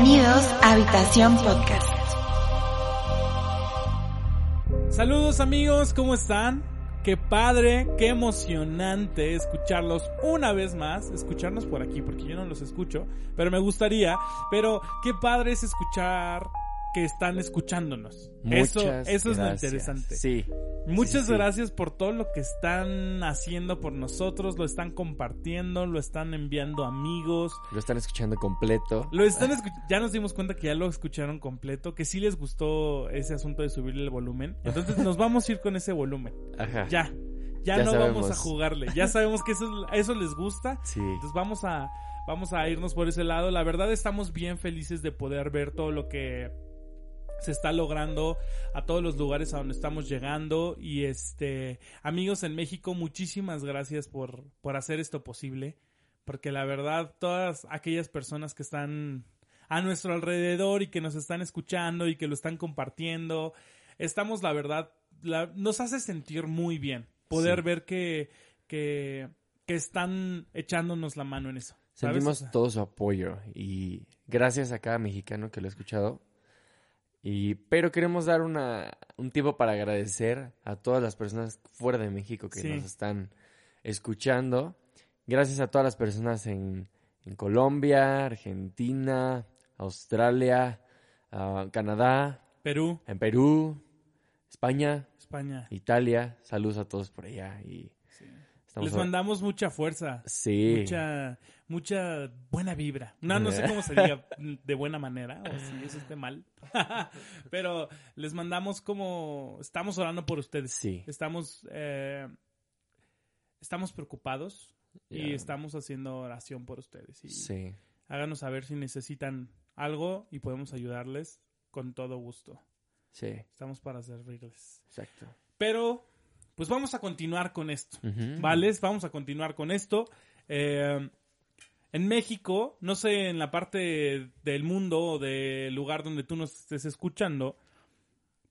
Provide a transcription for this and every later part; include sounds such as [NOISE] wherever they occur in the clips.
Bienvenidos a Habitación Podcast. Saludos amigos, ¿cómo están? Qué padre, qué emocionante escucharlos una vez más, escucharnos por aquí, porque yo no los escucho, pero me gustaría, pero qué padre es escuchar que están escuchándonos. eso eso es lo interesante. Sí. Muchas gracias por todo lo que están haciendo por nosotros, lo están compartiendo, lo están enviando amigos. Lo están escuchando completo. Lo están ya nos dimos cuenta que ya lo escucharon completo, que sí les gustó ese asunto de subirle el volumen. Entonces [LAUGHS] nos vamos a ir con ese volumen. Ajá. Ya. Ya, no vamos a jugarle. Ya sabemos que eso, eso les gusta. Sí. Entonces vamos a, vamos a irnos por ese lado. La verdad estamos bien felices de poder ver todo lo que se está logrando a todos los lugares a donde estamos llegando. Y este amigos en México muchísimas gracias por por hacer esto posible. Porque la verdad todas aquellas personas que están a nuestro alrededor y que nos están escuchando y que lo están compartiendo estamos la verdad nos hace sentir muy bien poder ver que que que están echándonos la mano en eso sentimos todo su apoyo y gracias a cada mexicano que lo ha escuchado y, pero queremos dar una, un tiempo para agradecer a todas las personas fuera de México que nos están escuchando. Gracias a todas las personas en, en Colombia, Argentina, Australia, ah, Canadá, Perú, en Perú, España, España, Italia. Saludos a todos por allá y les mandamos mucha fuerza. Sí. Mucha, mucha buena vibra. No, no sé cómo se diga [LAUGHS] de buena manera, o si eso esté mal. [LAUGHS] Pero les mandamos como, estamos orando por ustedes. Sí. Estamos, eh, estamos preocupados y estamos haciendo oración por ustedes. Y sí. Háganos saber si necesitan algo y podemos ayudarles con todo gusto. Sí. Estamos para servirles. Exacto. Pero pues vamos a continuar con esto, ¿vale? Vamos a continuar con esto. Eh, en México, no sé, en la parte del mundo o del lugar donde tú nos estés escuchando,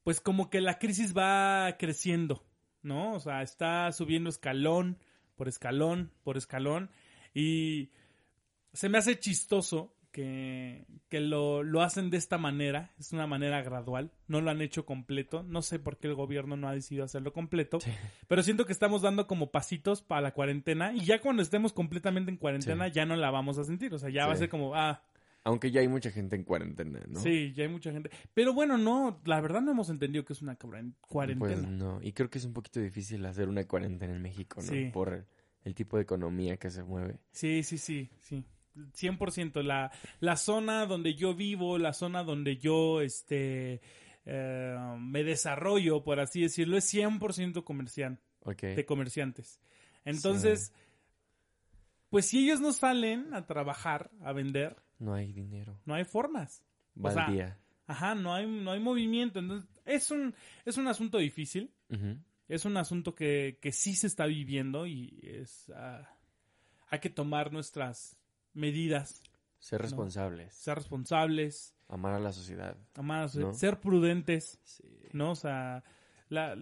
pues como que la crisis va creciendo, ¿no? O sea, está subiendo escalón por escalón por escalón y se me hace chistoso que, lo, lo, hacen de esta manera, es una manera gradual, no lo han hecho completo, no sé por qué el gobierno no ha decidido hacerlo completo, pero siento que estamos dando como pasitos para la cuarentena y ya cuando estemos completamente en cuarentena ya no la vamos a sentir, o sea, ya va a ser como, ah... Aunque ya hay mucha gente en cuarentena, ¿no? Sí, ya hay mucha gente. Pero bueno, no, la verdad no hemos entendido que es una cuarentena. Pues no, y creo que es un poquito difícil hacer una cuarentena en México, ¿no? Por el tipo de economía que se mueve. Sí, sí, sí, sí. 100%. La, la zona donde yo vivo, la zona donde yo este, eh, me desarrollo, por así decirlo, es 100% comercial. De comerciantes. Entonces, pues si ellos no salen a trabajar, a vender. No hay dinero. No hay formas. ajá, no hay, no hay movimiento. Entonces, es un, es un asunto difícil. Es un asunto que, que sí se está viviendo y es... Hay que tomar nuestras medidas. Ser responsables. Ser responsables. Amar a la sociedad. Amar a la sociedad. Ser prudentes. ¿No? O sea, la,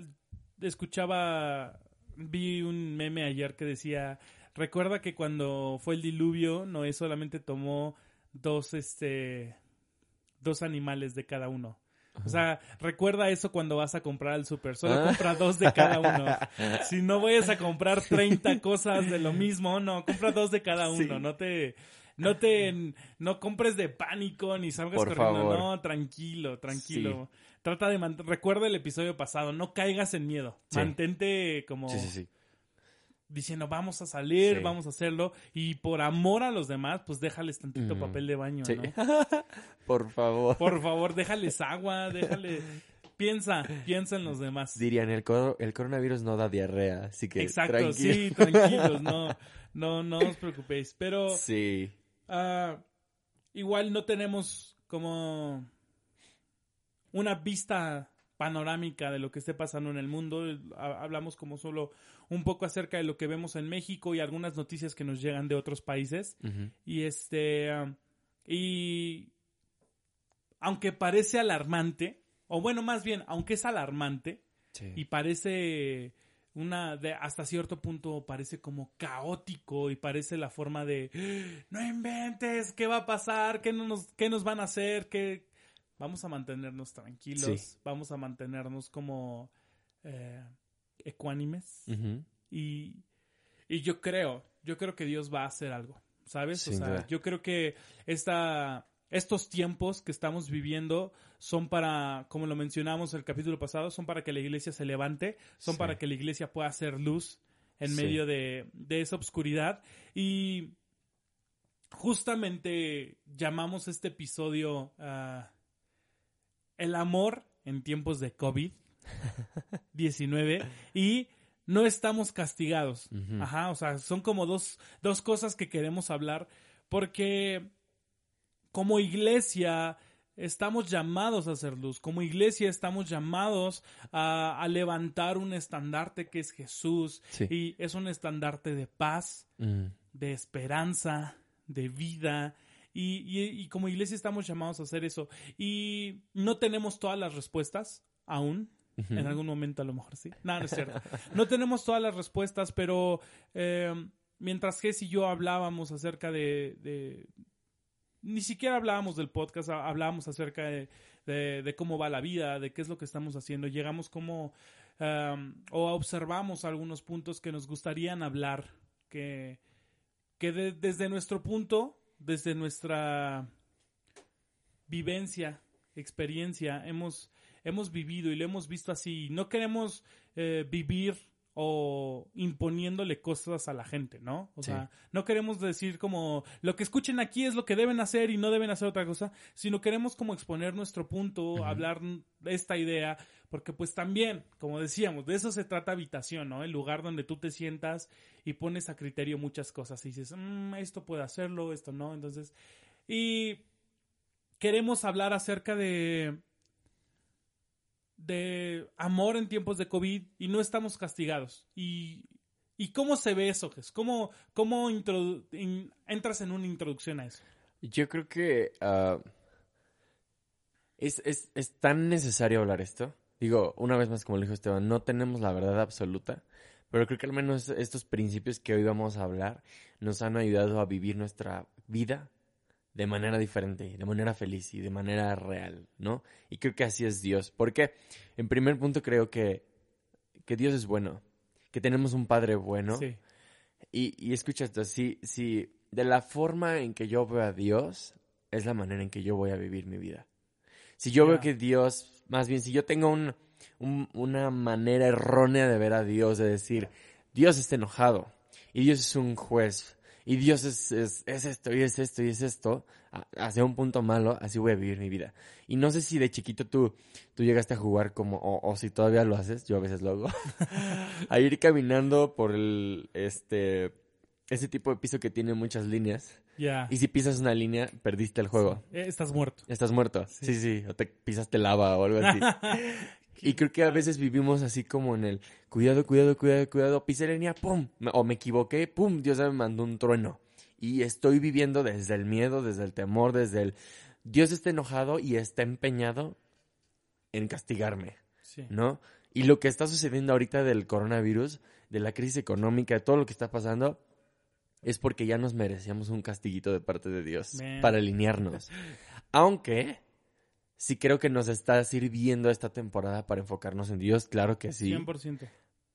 escuchaba, vi un meme ayer que decía, recuerda que cuando fue el diluvio, Noé solamente tomó dos, este, dos animales de cada uno. O sea, recuerda eso cuando vas a comprar al super. Solo ah. compra dos de cada uno. [LAUGHS] Si no vayas a comprar 30 cosas de lo mismo, no, compra dos de cada uno. No te, no te, no compres de pánico ni salgas corriendo. No, tranquilo, tranquilo. Trata de, recuerda el episodio pasado, no caigas en miedo. Mantente como... Sí, sí, sí diciendo vamos a salir, vamos a hacerlo y por amor a los demás, pues déjales tantito papel de baño, ¿no? [LAUGHS] por favor. Por favor, déjales agua, déjale piensa, piensa en los demás. Dirían, el, el coronavirus no da diarrea, así que Exacto, sí, tranquilos, no, [LAUGHS] no, no os preocupéis, pero sí. Uh, igual no tenemos como una vista panorámica de lo que esté pasando en el mundo. Hablamos como solo un poco acerca de lo que vemos en México y algunas noticias que nos llegan de otros países. Y este. Y. Aunque parece alarmante, o bueno, más bien, aunque es alarmante y parece una de hasta cierto punto parece como caótico y parece la forma de no inventes, ¿qué va a pasar? ¿Qué nos, qué nos van a hacer? ¿Qué? Vamos a mantenernos tranquilos, vamos a mantenernos como eh, ecuánimes. Y, y yo creo, yo creo que Dios va a hacer algo, ¿sabes? o sea, yo creo que esta estos tiempos que estamos viviendo son para, como lo mencionamos el capítulo pasado, son para que la iglesia se levante, son para que la iglesia pueda hacer luz en medio de, esa oscuridad. Y justamente llamamos este episodio ah, El amor en tiempos de COVID-19 y no estamos castigados. Ajá, o sea, son como dos, dos cosas que queremos hablar porque como iglesia estamos llamados a hacer luz, como iglesia estamos llamados a, levantar un estandarte que es Jesús y es un estandarte de paz, mm. de esperanza, de vida. Y, como iglesia estamos llamados a hacer eso. Y no tenemos todas las respuestas aún. En algún momento a lo mejor sí. No, no es cierto. No tenemos todas las respuestas, pero eh, mientras Jess y yo hablábamos acerca de, ni siquiera hablábamos del podcast, hablábamos acerca de, cómo va la vida, de qué es lo que estamos haciendo. Llegamos como o observamos algunos puntos que nos gustarían hablar, que, que desde nuestro punto, desde nuestra vivencia, experiencia, hemos, hemos vivido y lo hemos visto así. No queremos eh, vivir o imponiéndole cosas a la gente, ¿no? O sea, no queremos decir como lo que escuchen aquí es lo que deben hacer y no deben hacer otra cosa, sino queremos como exponer nuestro punto, hablar de esta idea, porque pues también, como decíamos, de eso se trata habitación, ¿no? El lugar donde tú te sientas y pones a criterio muchas cosas y dices, mm, esto puede hacerlo, esto no, entonces, y queremos hablar acerca de de amor en tiempos de COVID y no estamos castigados. ¿Y, y cómo se ve eso, ¿Cómo, cómo entras en una introducción a eso? Yo creo que ah, es, es, es, tan necesario hablar esto. Digo, una vez más, como le dijo Esteban, no tenemos la verdad absoluta, pero creo que al menos estos principios que hoy vamos a hablar nos han ayudado a vivir nuestra vida de manera diferente, de manera feliz y de manera real, ¿no? Y creo que así es Dios. Porque, en primer punto, creo que, que Dios es bueno, que tenemos un Padre bueno. Sí. Y, y escucha esto, si, si de la forma en que yo veo a Dios es la manera en que yo voy a vivir mi vida. Si yo veo que Dios, más bien, si yo tengo un, una manera errónea de ver a Dios, de decir, Dios está enojado y Dios es un juez y Dios es, es, es, esto y es esto y es esto, hacia un punto malo, así voy a vivir mi vida. Y no sé si de chiquito tú, tú llegaste a jugar como, o, si todavía lo haces, yo a veces lo hago, [LAUGHS] a ir caminando por el, este, ese tipo de piso que tiene muchas líneas. Ya. Y si pisas una línea, perdiste el juego. Eh, estás muerto. Estás muerto. Sí. sí, sí. O te pisaste lava o algo así. [LAUGHS] Y creo que a veces vivimos así como en el cuidado, cuidado, cuidado, cuidado, pisé la línea, pum, o me equivoqué, pum, Dios me mandó un trueno. Y estoy viviendo desde el miedo, desde el temor, desde el Dios está enojado y está empeñado en castigarme, ¿no? Y lo que está sucediendo ahorita del coronavirus, de la crisis económica, de todo lo que está pasando, es porque ya nos merecíamos un castiguito de parte de Dios para alinearnos. Aunque sí creo que nos está sirviendo esta temporada para enfocarnos en Dios, claro que sí. 100%.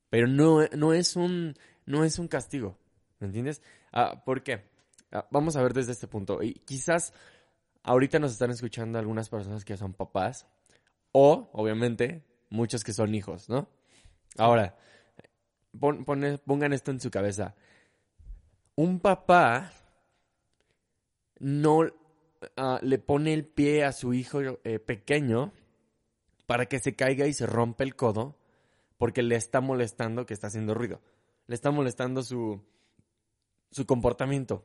Pero no, no, es, un, no es un castigo, ¿me entiendes? Ah, ¿Por qué? Ah, vamos a ver desde este punto. Y quizás ahorita nos están escuchando algunas personas que son papás o, obviamente, muchos que son hijos, ¿no? Ahora, pongan esto en su cabeza. Un papá no Ah, le pone el pie a su hijo eh, pequeño para que se caiga y se rompe el codo porque le está molestando que está haciendo ruido. Le está molestando su, su comportamiento.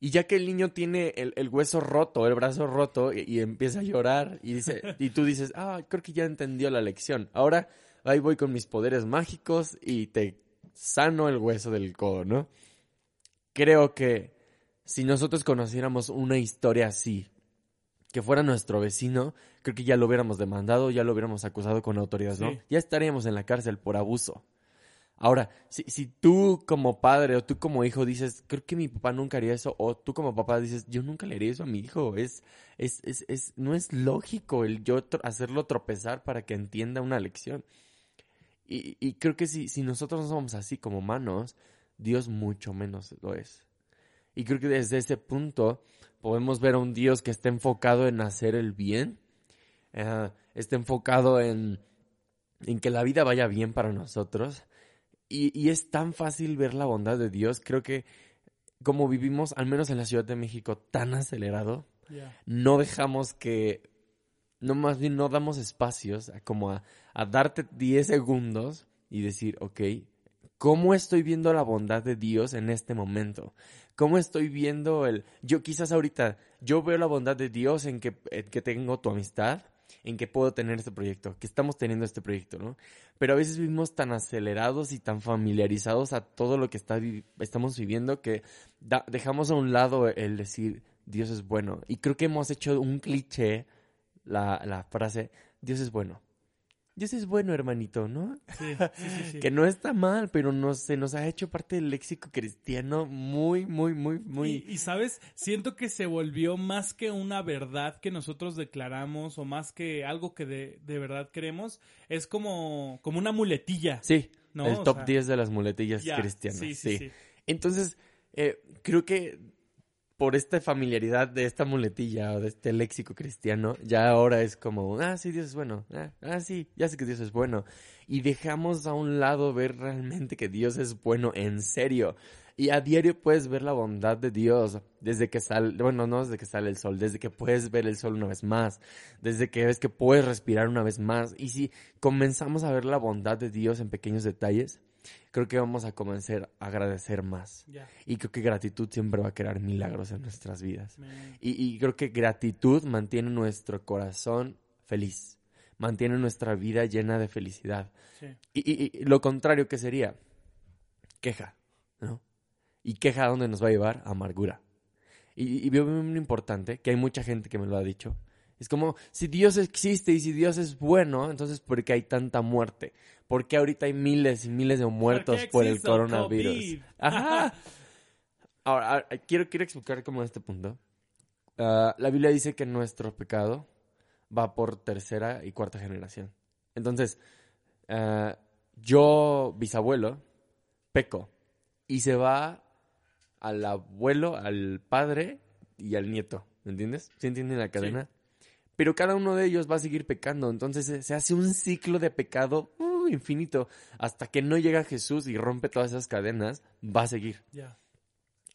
Y ya que el niño tiene el, hueso roto, el brazo roto, y, empieza a llorar, y, dice, y tú dices, ah, creo que ya entendió la lección. Ahora ahí voy con mis poderes mágicos y te sano el hueso del codo, ¿no? Creo que si nosotros conociéramos una historia así, que fuera nuestro vecino, creo que ya lo hubiéramos demandado, ya lo hubiéramos acusado con autoridad, ¿no? Ya estaríamos en la cárcel por abuso. Ahora, si, si tú como padre o tú como hijo dices, creo que mi papá nunca haría eso, o tú como papá dices, yo nunca le haría eso a mi hijo, es, es, es, es no es lógico el yo hacerlo tropezar para que entienda una lección. Y, y creo que si, si nosotros no somos así como humanos, Dios mucho menos lo es. Y creo que desde ese punto podemos ver a un Dios que está enfocado en hacer el bien, uh, está enfocado en, en que la vida vaya bien para nosotros y, es tan fácil ver la bondad de Dios. Creo que como vivimos, al menos en la Ciudad de México, tan acelerado, no dejamos que, no más bien no damos espacios como a, a darte 10 segundos y decir, ok, ¿cómo estoy viendo la bondad de Dios en este momento? ¿Cómo estoy viendo el... Yo quizás ahorita, yo veo la bondad de Dios en que, en que tengo tu amistad, en que puedo tener este proyecto, que estamos teniendo este proyecto, ¿no? Pero a veces vivimos tan acelerados y tan familiarizados a todo lo que está, estamos viviendo que dejamos a un lado el decir Dios es bueno. Y creo que hemos hecho un cliché, la, la frase Dios es bueno. Dios es bueno, hermanito, ¿no? Sí, sí, [LAUGHS] sí, que no está mal, pero no, se nos ha hecho parte del léxico cristiano muy, muy, muy, muy... Y, sabes, siento que se volvió más que una verdad que nosotros declaramos o más que algo que de, de verdad queremos, es como, como una muletilla. Sí, ¿no? el top 10 de las muletillas cristianas. Sí, sí, Entonces, eh, creo que por esta familiaridad de esta muletilla o de este léxico cristiano, ya ahora es como, ah, sí, Dios es bueno, ah, ah, sí, ya sé que Dios es bueno. Y dejamos a un lado ver realmente que Dios es bueno en serio. Y a diario puedes ver la bondad de Dios desde que sale, bueno, no desde que sale el sol, desde que puedes ver el sol una vez más, desde que ves que puedes respirar una vez más. Y si comenzamos a ver la bondad de Dios en pequeños detalles, creo que vamos a comenzar a agradecer más. Y creo que gratitud siempre va a crear milagros en nuestras vidas. Y, creo que gratitud mantiene nuestro corazón feliz, mantiene nuestra vida llena de felicidad. Y, lo contrario que sería, queja, ¿no? Y queja a dónde nos va a llevar? amargura. Y, y veo muy importante, que hay mucha gente que me lo ha dicho, es como, si Dios existe y si Dios es bueno, entonces ¿por qué hay tanta muerte? ¿Por qué ahorita hay miles y miles de muertos por, el coronavirus? Ajá. Ahora, quiero, quiero explicar como este punto. Ah, la Biblia dice que nuestro pecado va por tercera y cuarta generación. Entonces, ah, yo, bisabuelo, peco. Y se va al abuelo, al padre y al nieto. ¿Me entiendes? ¿Sí entienden la cadena? pero cada uno de ellos va a seguir pecando. Entonces se hace un ciclo de pecado infinito. Hasta que no llega Jesús y rompe todas esas cadenas, va a seguir.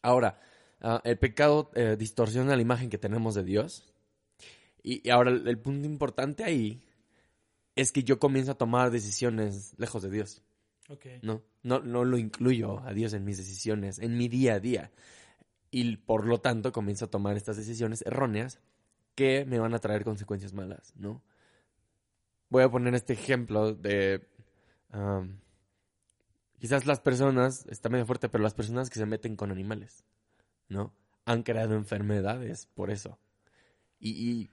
Ahora, ah, el pecado eh, distorsiona la imagen que tenemos de Dios. Y, ahora el, punto importante ahí es que yo comienzo a tomar decisiones lejos de Dios. No, no, no lo incluyo a Dios en mis decisiones, en mi día a día. Y por lo tanto comienzo a tomar estas decisiones erróneas que me van a traer consecuencias malas, ¿no? Voy a poner este ejemplo de... quizás las personas, está medio fuerte, pero las personas que se meten con animales, ¿no? Han creado enfermedades por eso. Y,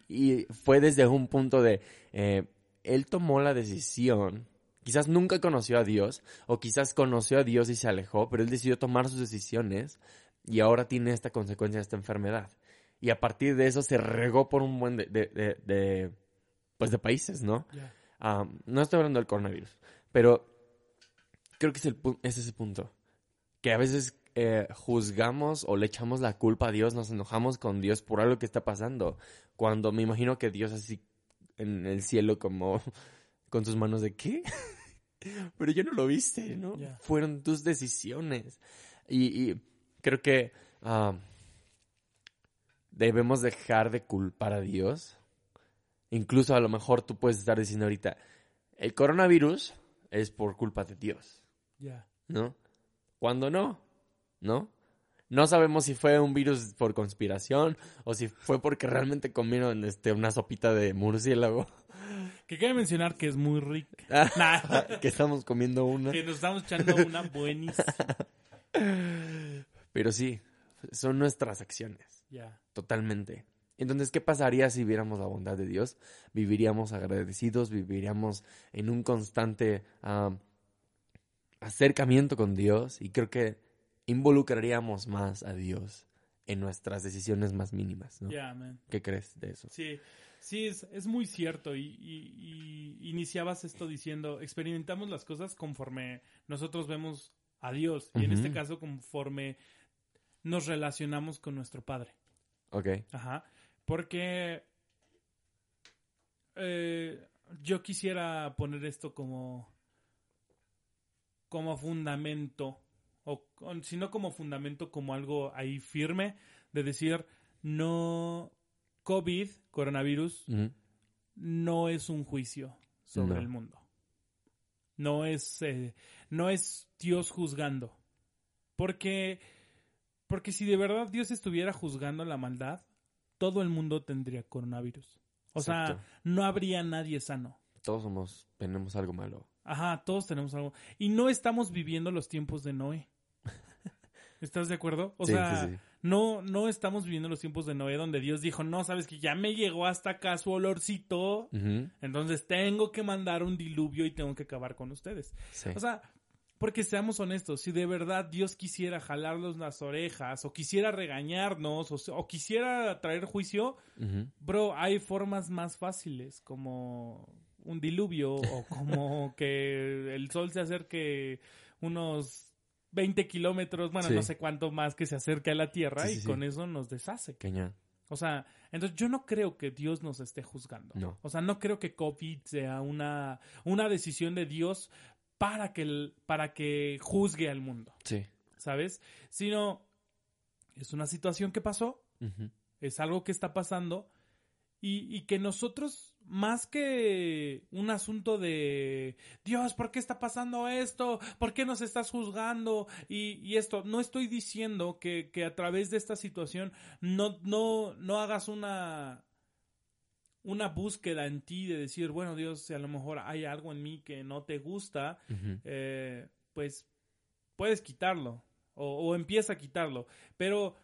fue desde un punto de... Eh, él tomó la decisión Quizás nunca conoció a Dios, o quizás conoció a Dios y se alejó, pero él decidió tomar sus decisiones y ahora tiene esta consecuencia de esta enfermedad y a partir de eso se regó por un buen de, de, de, pues de países, ¿no? no estoy hablando del coronavirus, pero creo que es, el, es ese punto. Que a veces eh, juzgamos o le echamos la culpa a Dios, nos enojamos con Dios por algo que está pasando. Cuando me imagino que Dios así en el cielo como [LAUGHS] con sus manos de ¿qué? [LAUGHS] Pero yo no lo viste, ¿no? Fueron tus decisiones. Y, creo que debemos dejar de culpar a Dios. Incluso a lo mejor tú puedes estar diciendo ahorita, el coronavirus es por culpa de Dios. Ya. ¿No? Cuando no, ¿no? No sabemos si fue un virus por conspiración o si fue porque realmente comieron este, una sopita de murciélago. Que quiere mencionar que es muy rica. [LAUGHS] [LAUGHS] que estamos comiendo una. Que nos estamos echando una buenísima. [LAUGHS] Pero sí, son nuestras acciones. Totalmente. Entonces, ¿qué pasaría si viéramos la bondad de Dios? Viviríamos agradecidos, viviríamos en un constante acercamiento con Dios y creo que involucraríamos más a Dios en nuestras decisiones más mínimas, ¿no? Yeah. ¿Qué crees de eso? Sí, sí, es, es muy cierto. Y, y- y iniciabas esto diciendo, experimentamos las cosas conforme nosotros vemos a Dios. Y en este caso, conforme nos relacionamos con nuestro Padre. Ok. Ajá. Porque eh, yo quisiera poner esto como como fundamento o con- si no como fundamento como algo ahí firme de decir no COVID coronavirus no es un juicio sobre No. el mundo. No es eh, no es Dios juzgando. Porque porque si de verdad Dios estuviera juzgando la maldad todo el mundo tendría coronavirus o sea no habría nadie sano Todos somos, tenemos algo malo. Ajá, todos tenemos algo. Y no estamos viviendo los tiempos de Noé. [LAUGHS] ¿Estás de acuerdo? O Sí, sea, sí, sí. no, no estamos viviendo los tiempos de Noé donde Dios dijo, no, sabes que ya me llegó hasta acá su olorcito, entonces tengo que mandar un diluvio y tengo que acabar con ustedes. O sea, porque seamos honestos, si de verdad Dios quisiera jalarnos las orejas o quisiera regañarnos o, o quisiera traer juicio. Bro, hay formas más fáciles, como un diluvio o [LAUGHS] como que el sol se acerque unos 20 kilómetros, bueno, Sí. no sé cuánto más que se acerque a la Tierra Sí, y sí, con eso nos deshace. Cañón. O sea, entonces yo no creo que Dios nos esté juzgando. No. O sea, no creo que COVID sea una, una decisión de Dios para que, el- para que juzgue al mundo, Sí. ¿sabes? Sino es una situación que pasó, es algo que está pasando y, y que nosotros, más que un asunto de Dios, ¿por qué está pasando esto? ¿Por qué nos estás juzgando? Y, y esto, no estoy diciendo que, que a través de esta situación no, no, no hagas una una búsqueda en ti de decir, bueno, Dios, si a lo mejor hay algo en mí que no te gusta, eh, pues puedes quitarlo o, o empieza a quitarlo. Pero,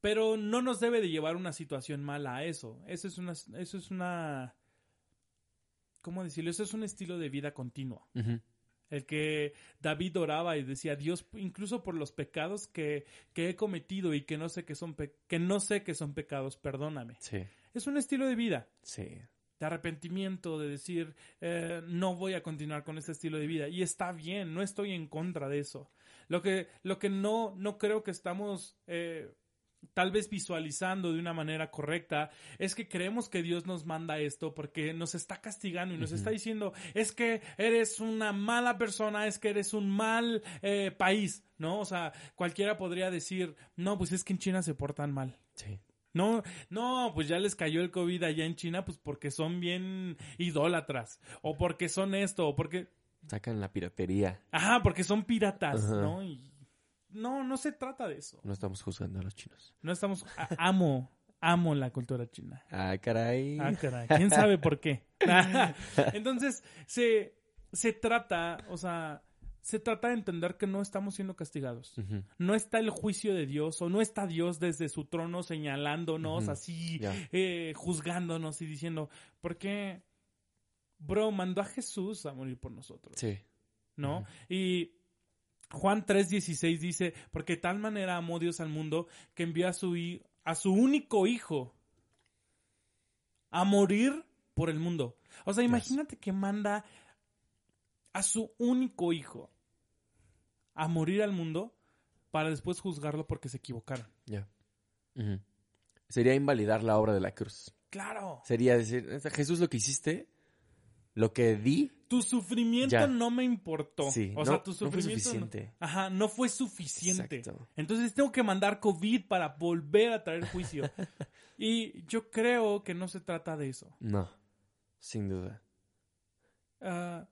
pero no nos debe de llevar una situación mala a eso. Eso es una, eso es una, ¿cómo decirlo? Eso es un estilo de vida continua. El que David oraba y decía, Dios, incluso por los pecados que, que he cometido y que no sé que son, pe- que no sé que son pecados, perdóname. Sí. Es un estilo de vida Sí. de arrepentimiento, de decir, eh, no voy a continuar con este estilo de vida. Y está bien, no estoy en contra de eso. Lo que, lo que no, no creo que estamos eh, tal vez visualizando de una manera correcta es que creemos que Dios nos manda esto porque nos está castigando y nos está diciendo, es que eres una mala persona, es que eres un mal eh, país, ¿no? O sea, cualquiera podría decir, no, pues es que en China se portan mal. Sí. No, no, pues ya les cayó el COVID allá en China, pues porque son bien idólatras, o porque son esto, o porque, Sacan la piratería. ajá, porque son piratas, Ajá. ¿no? Y no, no se trata de eso. No estamos juzgando a los chinos. No estamos, a- amo, amo la cultura china. Ah, caray. Ah, caray, quién sabe por qué. [LAUGHS] Entonces, se, se trata, o sea, se trata de entender que no estamos siendo castigados. No está el juicio de Dios o no está Dios desde su trono señalándonos así, eh, juzgándonos y diciendo, ¿por qué? Bro, mandó a Jesús a morir por nosotros, Sí. ¿no? Y Juan 3:16 dice, porque de tal manera amó Dios al mundo que envió a su, a su único hijo a morir por el mundo. O sea, Yes. imagínate que manda a su único hijo a morir al mundo para después juzgarlo porque se equivocaron. Ya. Sería invalidar la obra de la cruz. Claro. Sería decir, Jesús, lo que hiciste, lo que di, Tu sufrimiento Ya. no me importó. Sí, o no- sea, tu no fue sufrimiento. suficiente. Ajá, no fue suficiente. Exacto. Entonces tengo que mandar COVID para volver a traer juicio. [LAUGHS] y yo creo que no se trata de eso. no, sin duda. Ah,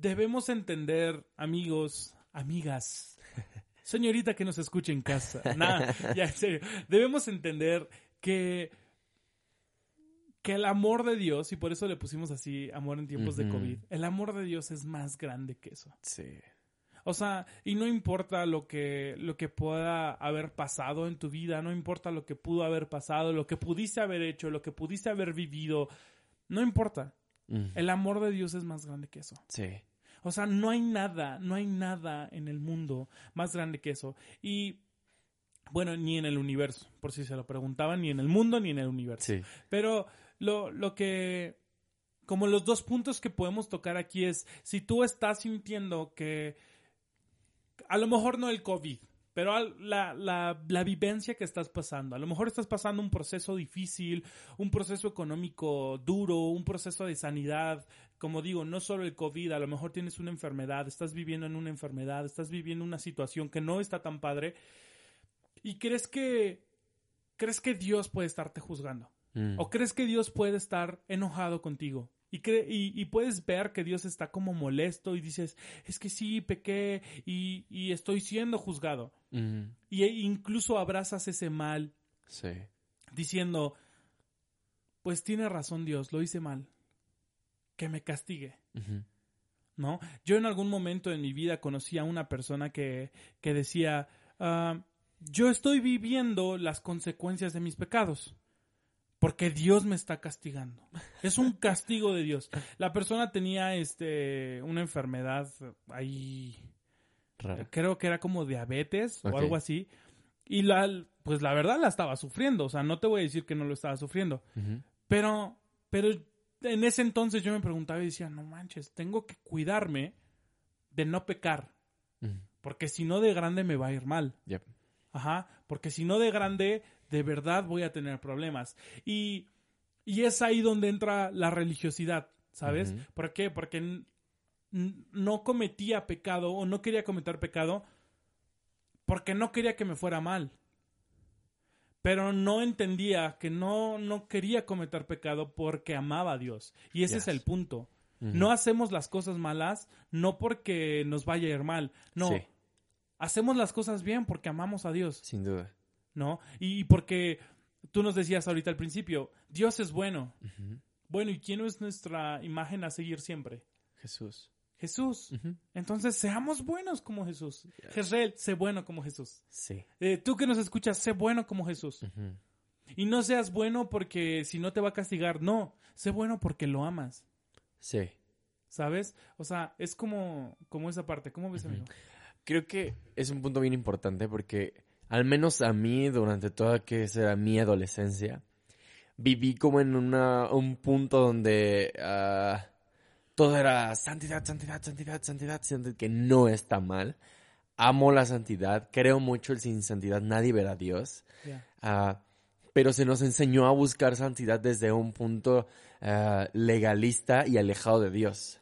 debemos entender, amigos, amigas, [LAUGHS] señorita que nos escuche en casa. Nada, ya en serio. Debemos entender que, que el amor de Dios, y por eso le pusimos así amor en tiempos de. COVID, el amor de Dios es más grande que eso. Sí. O sea, y no importa lo que, lo que pueda haber pasado en tu vida, no importa lo que pudo haber pasado, lo que pudiste haber hecho, lo que pudiste haber vivido, no importa. Mm. El amor de Dios es más grande que eso. Sí. O sea, no hay nada, no hay nada en el mundo más grande que eso. Y bueno, ni en el universo, por si se lo preguntaban, ni en el mundo ni en el universo. Sí. Pero lo, lo que, como los dos puntos que podemos tocar aquí es, si tú estás sintiendo que, a lo mejor no el COVID, pero la, la vivencia que estás pasando, a lo mejor estás pasando un proceso difícil, un proceso económico duro, un proceso de sanidad, como digo, no solo el COVID, a lo mejor tienes una enfermedad, estás viviendo en una enfermedad, estás viviendo una situación que no está tan padre, y crees que, crees que Dios puede estarte juzgando. Mm. ¿O crees que Dios puede estar enojado contigo? Y, cre- y, y puedes ver que Dios está como molesto y dices, es que sí, pequé y, y estoy siendo juzgado. Y e- incluso abrazas ese mal Sí. diciendo, pues tiene razón Dios, lo hice mal. Que me castigue. ¿no? Yo en algún momento en mi vida conocí a una persona que, que decía, ah, yo estoy viviendo las consecuencias de mis pecados. Porque Dios me está castigando. Es un castigo de Dios. La persona tenía este una enfermedad ahí creo que era como diabetes o algo así. Y la, pues la verdad la estaba sufriendo. O sea, no te voy a decir que no lo estaba sufriendo. Pero, pero en ese entonces yo me preguntaba y decía, no manches, tengo que cuidarme de no pecar. Porque si no de grande me va a ir mal. Yep. Ajá. Porque si no de grande, de verdad voy a tener problemas. Y, y es ahí donde entra la religiosidad, ¿sabes? ¿Por qué? Porque no cometía pecado o no quería cometer pecado porque no quería que me fuera mal. Pero no entendía que no, no quería cometer pecado porque amaba a Dios. Y ese es el punto. No hacemos las cosas malas no porque nos vaya a ir mal. No. Sí, Hacemos las cosas bien porque amamos a Dios. sin duda. ¿No? Y, porque tú nos decías ahorita al principio, Dios es bueno. Bueno, ¿y quién es nuestra imagen a seguir siempre? Jesús. Jesús. Entonces, seamos buenos como Jesús. Jezreel, sé bueno como Jesús. Sí. Eh, tú que nos escuchas, sé bueno como Jesús. Y no seas bueno porque si no te va a castigar, no. Sé bueno porque lo amas. Sí. ¿Sabes? O sea, es como, como esa parte. ¿Cómo ves, amigo? Creo que es un punto bien importante porque al menos a mí durante toda que será mi adolescencia viví como en una, un punto donde ah, todo era santidad, santidad, santidad, santidad, santidad, que no está mal. Amo la santidad, creo mucho el sin santidad nadie verá a Dios. Ah, pero se nos enseñó a buscar santidad desde un punto ah, legalista y alejado de Dios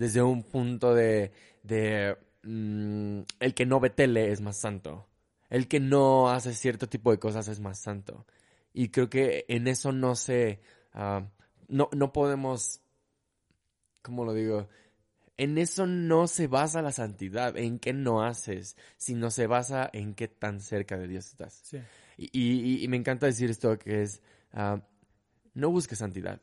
desde un punto de, de mm, el que no ve tele es más santo. El que no hace cierto tipo de cosas es más santo. Y creo que en eso no se... ah, no, no podemos... ¿Cómo lo digo? En eso no se basa la santidad, en qué no haces, sino se basa en qué tan cerca de Dios estás. Sí. Y, y- y me encanta decir esto que es, ah, no busques santidad,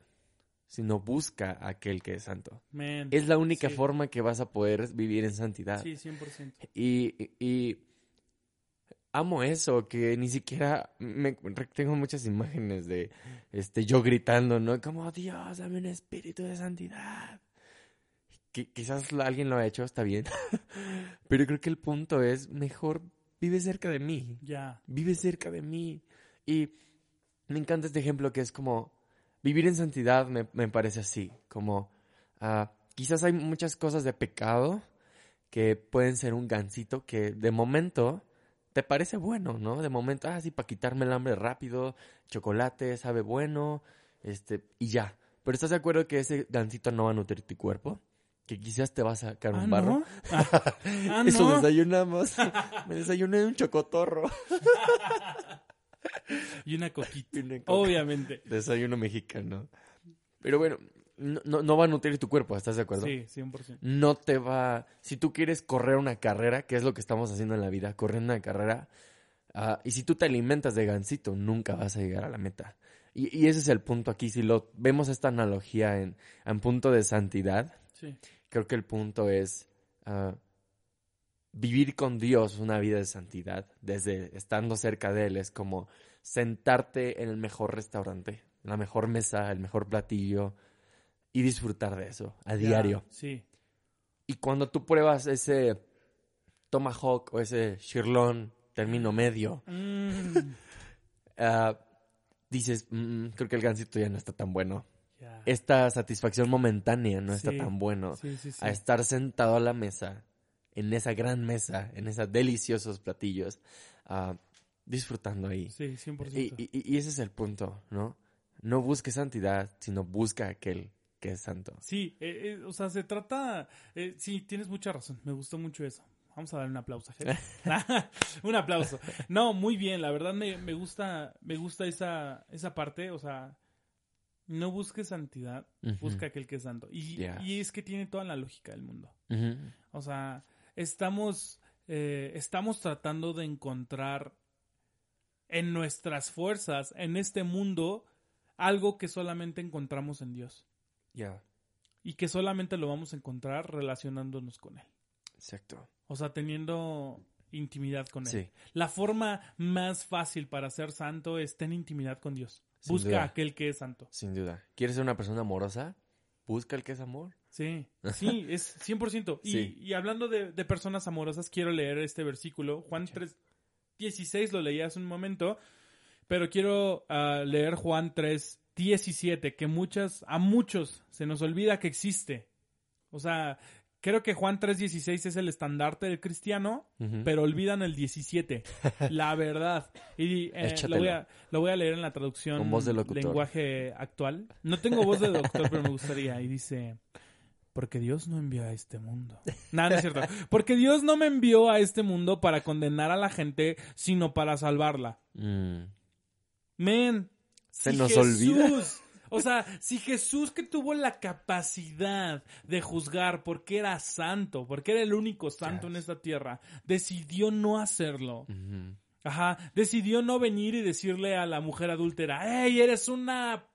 sino busca a aquel que es santo. Man. Es la única Sí. forma que vas a poder vivir en santidad. Sí, 100%. Y, y- y amo eso, que ni siquiera me, tengo muchas imágenes de este yo gritando, ¿no? Como Dios, dame un espíritu de santidad. Que, quizás alguien lo ha hecho, está bien. [LAUGHS] Pero creo que el punto es, mejor vive cerca de mí Ya. vive cerca de mí. Y me encanta este ejemplo que es como vivir en santidad me, me parece así, como ah, quizás hay muchas cosas de pecado que pueden ser un gancito que de momento te parece bueno, ¿no? De momento, ah, sí, para quitarme el hambre rápido, chocolate, sabe bueno, este, y ya. Pero ¿estás de acuerdo que ese gancito no va a nutrir tu cuerpo? Que quizás te va a sacar un Ah, barro. ¿no? [LAUGHS] Ah, ah, Eso no. desayunamos. [LAUGHS] Me desayuné un chocotorro. Y una coquita. Una. Obviamente. Desayuno mexicano. Pero bueno, no, no- va a nutrir tu cuerpo, ¿estás de acuerdo? Sí, 100%. No te va... Si tú quieres correr una carrera, que es lo que estamos haciendo en la vida, correr una carrera, ah, y si tú te alimentas de gansito, nunca vas a llegar a la meta. Y, y ese es el punto aquí. Si lo vemos esta analogía en, en punto de santidad, Sí. creo que el punto es ah, vivir con Dios una vida de santidad, desde estando cerca de Él, es como sentarte en el mejor restaurante, la mejor mesa, el mejor platillo y disfrutar de eso a diario. Sí. Y cuando tú pruebas ese tomahawk o ese shirlón término medio, Mm, [LAUGHS] ah, dices, "Mm, creo que el gansito ya no está tan bueno. Esta satisfacción momentánea no está tan bueno. Sí, sí. A estar sentado a la mesa, en esa gran mesa, en esos deliciosos platillos, ah, disfrutando ahí. Sí, 100%. Y, y- y ese es el punto, ¿no? No busques santidad, sino busca aquel que es santo. Sí, eh, eh, o sea, se trata... eh, sí, tienes mucha razón. Me gustó mucho eso. Vamos a dar un aplauso, jefe. [LAUGHS] [LAUGHS] un aplauso. No, muy bien. La verdad me, me gusta, me gusta esa, esa parte. O sea, no busques santidad, Ujú. busca aquel que es santo. Y, y es que tiene toda la lógica del mundo. O sea, estamos, eh, estamos tratando de encontrar en nuestras fuerzas, en este mundo, algo que solamente encontramos en Dios. Ya, Y que solamente lo vamos a encontrar relacionándonos con Él. exacto. O sea, teniendo intimidad con Él. Sí. La forma más fácil para ser santo es tener intimidad con Dios. Sin Busca duda. aquel que es santo. Sin duda. ¿Quieres ser una persona amorosa? Busca el que es amor. Sí, [LAUGHS] sí, es 100%. Y, Sí. y hablando de, de personas amorosas, quiero leer este versículo. Juan 3, 16 lo leí hace un momento, pero quiero ah, leer Juan 3, 17, que muchas, a muchos se nos olvida que existe. O sea, creo que Juan 3, 16 es el estandarte del cristiano, pero olvidan el 17. [LAUGHS] la verdad. Y eh, lo, voy a, lo voy a leer en la traducción Con voz de lenguaje actual. No tengo voz de doctor, pero me gustaría. Y dice, porque Dios no envió a este mundo. Nada, no es cierto. [LAUGHS] Porque Dios no me envió a este mundo para condenar a la gente, sino para salvarla. Mm. Men, Se si nos Jesús- olvida. O sea, si Jesús que tuvo la capacidad de juzgar porque era santo, porque era el único santo en esta tierra, decidió no hacerlo. Ajá, decidió no venir y decirle a la mujer adúltera, hey, eres una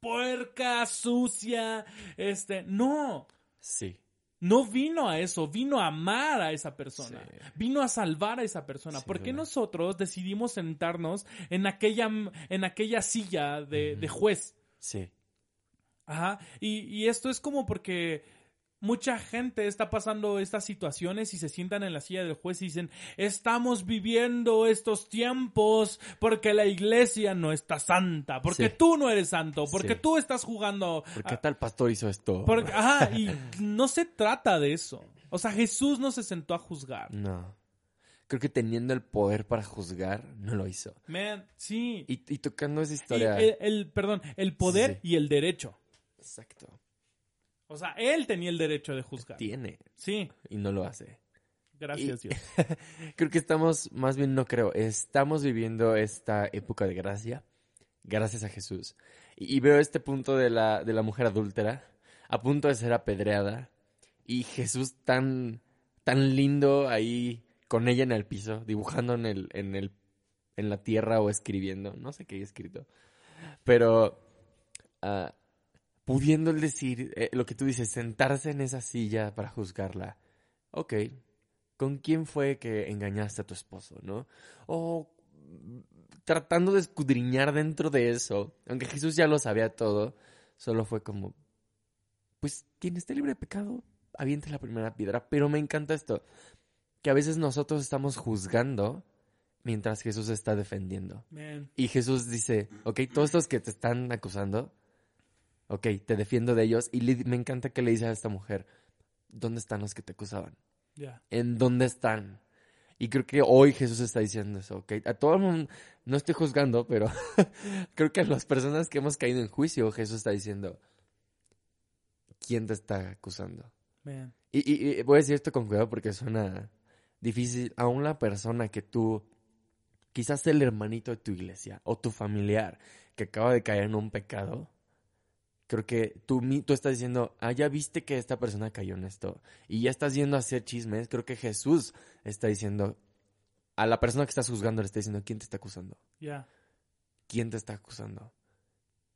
puerca sucia. Este, no, Sí. No vino a eso, vino a amar a esa persona, Sí. vino a salvar a esa persona. ¿Por qué nosotros decidimos sentarnos en aquella, en aquella silla de, de juez? Sí. Ajá, y, y esto es como porque mucha gente está pasando estas situaciones y se sientan en la silla del juez y dicen, estamos viviendo estos tiempos porque la iglesia no está santa, porque Sí. tú no eres santo, porque Sí. tú estás jugando... ¿Por qué a- tal pastor hizo esto? porque- [LAUGHS] ajá, y no se trata de eso. O sea, Jesús no se sentó a juzgar. No. Creo que teniendo el poder para juzgar, no lo hizo. Man, sí. Y, y tocando esa Y historia. el, el- perdón, el poder Sí. y el derecho. Exacto. O sea, él tenía el derecho de juzgar. Tiene. Sí, Y no lo hace. gracias Y- Dios. [LAUGHS] Creo que estamos, más bien no creo, estamos viviendo esta época de gracia, gracias a Jesús. Y, y veo este punto de la, de la mujer adúltera, a punto de ser apedreada, y Jesús tan, tan lindo ahí con ella en el piso, dibujando en el, en el, en la tierra o escribiendo, no sé qué hay escrito, pero ah, pudiendo decir eh, lo que tú dices, sentarse en esa silla para juzgarla. Ok, ¿con quién fue que engañaste a tu esposo, no? O mm, tratando de escudriñar dentro de eso, aunque Jesús ya lo sabía todo, solo fue como, pues quien esté libre de pecado, aviente la primera piedra. Pero me encanta esto, que a veces nosotros estamos juzgando mientras Jesús está defendiendo. Man, Y Jesús dice, ok, todos estos que te están acusando, ok, te defiendo de ellos. Y le- me encanta que le dice a esta mujer, ¿dónde están los que te acusaban? ya. ¿En dónde están? Y creo que hoy Jesús está diciendo eso, ¿ok? A todo el mundo, no estoy juzgando, pero [LAUGHS] creo que a las personas que hemos caído en juicio, Jesús está diciendo, ¿quién te está acusando? Man. Y, y- y voy a decir esto con cuidado porque suena difícil. Aún la persona que tú, quizás el hermanito de tu iglesia o tu familiar que acaba de caer en un pecado, creo que tú, tú estás diciendo, ah, ya viste que esta persona cayó en esto y ya estás yendo a hacer chismes. Creo que Jesús está diciendo, a la persona que estás juzgando le está diciendo, ¿quién te está acusando? Ya. quién te está acusando.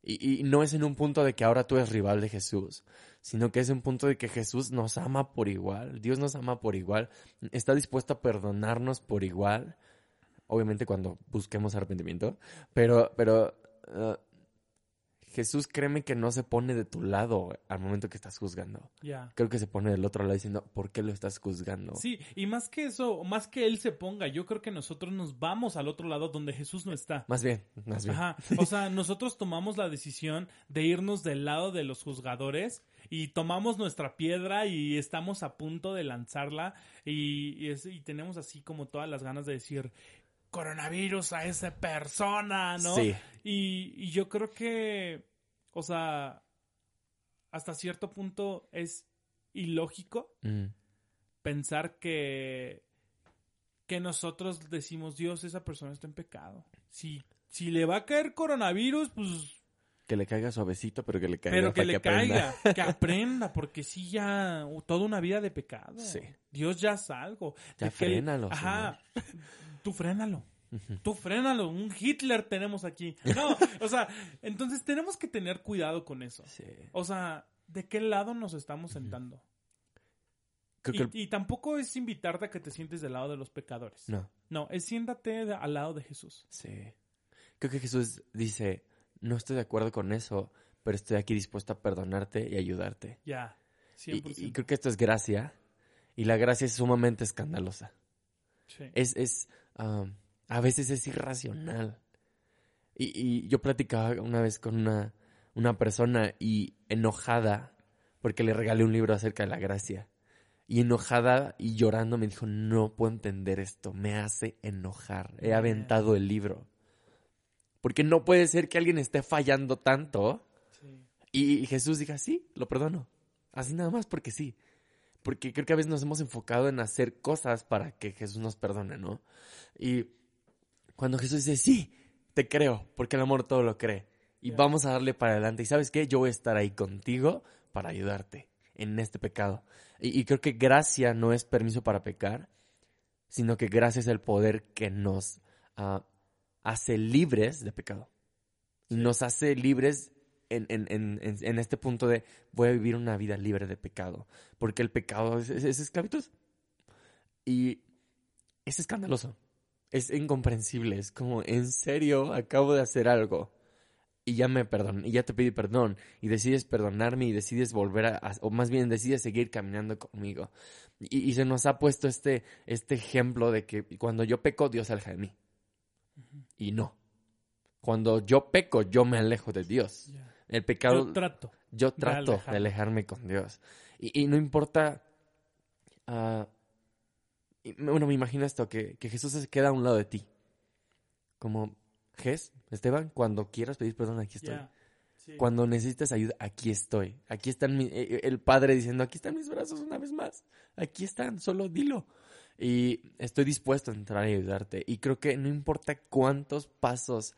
Y, y no es en un punto de que ahora tú eres rival de Jesús, sino que es un punto de que Jesús nos ama por igual, Dios nos ama por igual, está dispuesto a perdonarnos por igual, obviamente cuando busquemos arrepentimiento, pero, pero uh, Jesús, créeme que no se pone de tu lado al momento que estás juzgando. Ya. Creo que se pone del otro lado diciendo, ¿por qué lo estás juzgando? Sí, y más que eso, más que él se ponga, yo creo que nosotros nos vamos al otro lado donde Jesús no está. Más bien, más bien. Ajá. O sea, nosotros tomamos la decisión de irnos del lado de los juzgadores y tomamos nuestra piedra y estamos a punto de lanzarla y, y es- y tenemos así como todas las ganas de decir coronavirus a esa persona, ¿no? Sí. Y, y yo creo que, o sea, hasta cierto punto es ilógico Mm, pensar que que nosotros decimos Dios esa persona está en pecado si si le va a caer coronavirus pues Que le caiga suavecito, pero que le caiga. pero que le aprenda. caiga [LAUGHS] que aprenda porque sí ya toda una vida de pecado Sí. Dios ya es algo Ya De que frénalo, ajá [LAUGHS] tú frénalo. Tú frénalo, un Hitler tenemos aquí. [LAUGHS] No, o sea, entonces tenemos que tener cuidado con eso. Sí. O sea, ¿de qué lado nos estamos sentando? Creo Y, que el- y tampoco es invitarte a que te sientes del lado de los pecadores. No, No, es siéntate de- al lado de Jesús. sí. Creo que Jesús dice, no estoy de acuerdo con eso, pero estoy aquí dispuesto a perdonarte y ayudarte. Ya, Y, 100%. y creo que esto es gracia, y la gracia es sumamente escandalosa. Sí. Es, es a veces es irracional. Y, y yo platicaba una vez con una, una persona y enojada porque le regalé un libro acerca de la gracia. Y enojada y llorando me dijo, no puedo entender esto, me hace enojar. He aventado el libro. Porque no puede ser que alguien esté fallando tanto Sí. y Jesús diga, sí, lo perdono. Así nada más porque sí. Porque creo que a veces nos hemos enfocado en hacer cosas para que Jesús nos perdone, ¿no? Y cuando Jesús dice, sí, te creo, porque el amor todo lo cree. Y vamos a darle para adelante. Y sabes qué, yo voy a estar ahí contigo para ayudarte en este pecado. Y, y creo que gracia no es permiso para pecar, sino que gracia es el poder que nos ah, hace libres de pecado. Y Sí. nos hace libres en, en- en- en- este punto de voy a vivir una vida libre de pecado. Porque el pecado es, es- es esclavitud. Y es escandaloso. Es incomprensible. Es como, en serio, acabo de hacer algo. Y ya me perdón, y ya te pedí perdón. Y decides perdonarme y decides volver a, a- o más bien decides seguir caminando conmigo. Y, y se nos ha puesto este, este ejemplo de que cuando yo peco, Dios se aleja de mí. Y no. Cuando yo peco, yo me alejo de Dios. El pecado, Yo trato. yo de trato de alejarme. con Dios. Y, y no importa. ah, y, bueno, me imagino esto: que, que Jesús se queda a un lado de ti. Como, Jes, Esteban, cuando quieras pedir perdón, aquí estoy. Sí. Cuando necesites ayuda, aquí estoy. Aquí están mi- eh, el Padre diciendo, aquí están mis brazos una vez más. Aquí están, solo dilo. Y estoy dispuesto a entrar y ayudarte. Y creo que no importa cuántos pasos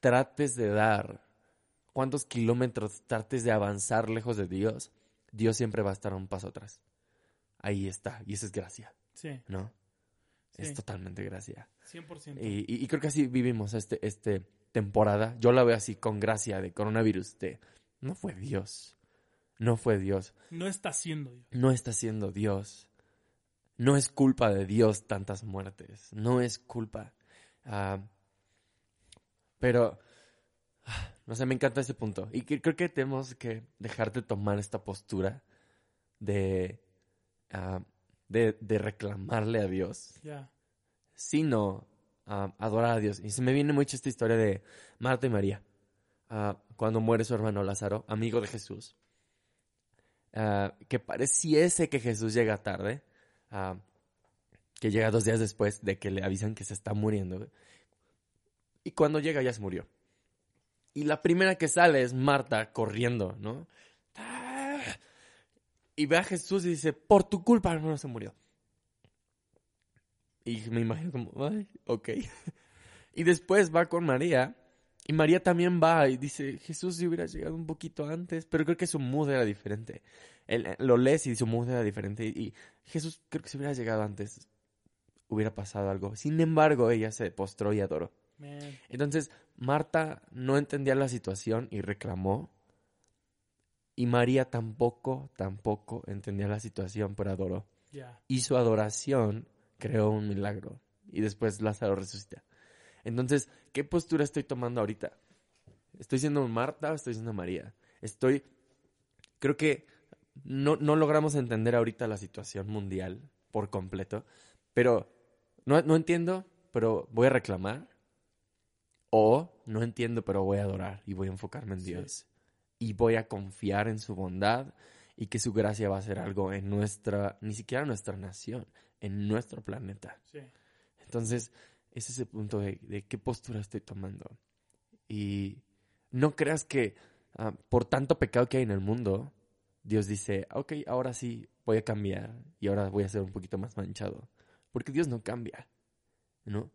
trates de dar, cuántos kilómetros trates de avanzar lejos de Dios, Dios siempre va a estar un paso atrás. Ahí está. Y eso es gracia, Sí, ¿no? Es totalmente gracia. 100%. Y, y- y creo que así vivimos este, este temporada. Yo la veo así con gracia de coronavirus. De, no fue Dios. No fue Dios. No está haciendo Dios. No está siendo Dios. No es culpa de Dios tantas muertes. No es culpa. Ah, pero, ah, no sé, me encanta ese punto. Y que- creo que tenemos que dejar de tomar esta postura de, ah, de, de reclamarle a Dios sino adorar a Dios. Y se me viene mucho esta historia de Marta y María, ah, cuando muere su hermano Lázaro, amigo de Jesús, ah, que pareciese que Jesús llega tarde, que llega dos días después de que le avisan que se está muriendo. Y cuando llega ya se murió. Y la primera que sale es Marta corriendo, ¿no? Ah, Y ve a Jesús y dice, por tu culpa el hermano se murió. Y me imagino como, ay, ok. [LAUGHS] Y después va con María. Y María también va y dice, Jesús si hubiera llegado un poquito antes. Pero creo que su mood era diferente. Él, eh, lo lees y su mood era diferente. Y, y Jesús creo que si hubiera llegado antes, hubiera pasado algo. Sin embargo, ella se postró y adoró. Man. Entonces, Marta no entendía la situación y reclamó. Y María tampoco, tampoco entendía la situación, pero adoró Ya. y su adoración creó un milagro. Y después Lázaro resucita. Entonces, ¿qué postura estoy tomando ahorita? Estoy siendo Marta o estoy siendo María. Estoy. Creo que no, no logramos entender ahorita la situación mundial por completo. Pero no, no entiendo, pero voy a reclamar. O no entiendo, pero voy a adorar y voy a enfocarme en Sí. Dios. Y voy a confiar en su bondad y que su gracia va a hacer algo en nuestra, ni siquiera en nuestra nación, en nuestro planeta. Sí. Entonces, ese es el punto de, de qué postura estoy tomando. Y no creas que ah, por tanto pecado que hay en el mundo, Dios dice, ok, ahora sí voy a cambiar y ahora voy a ser un poquito más manchado. Porque Dios no cambia, ¿no?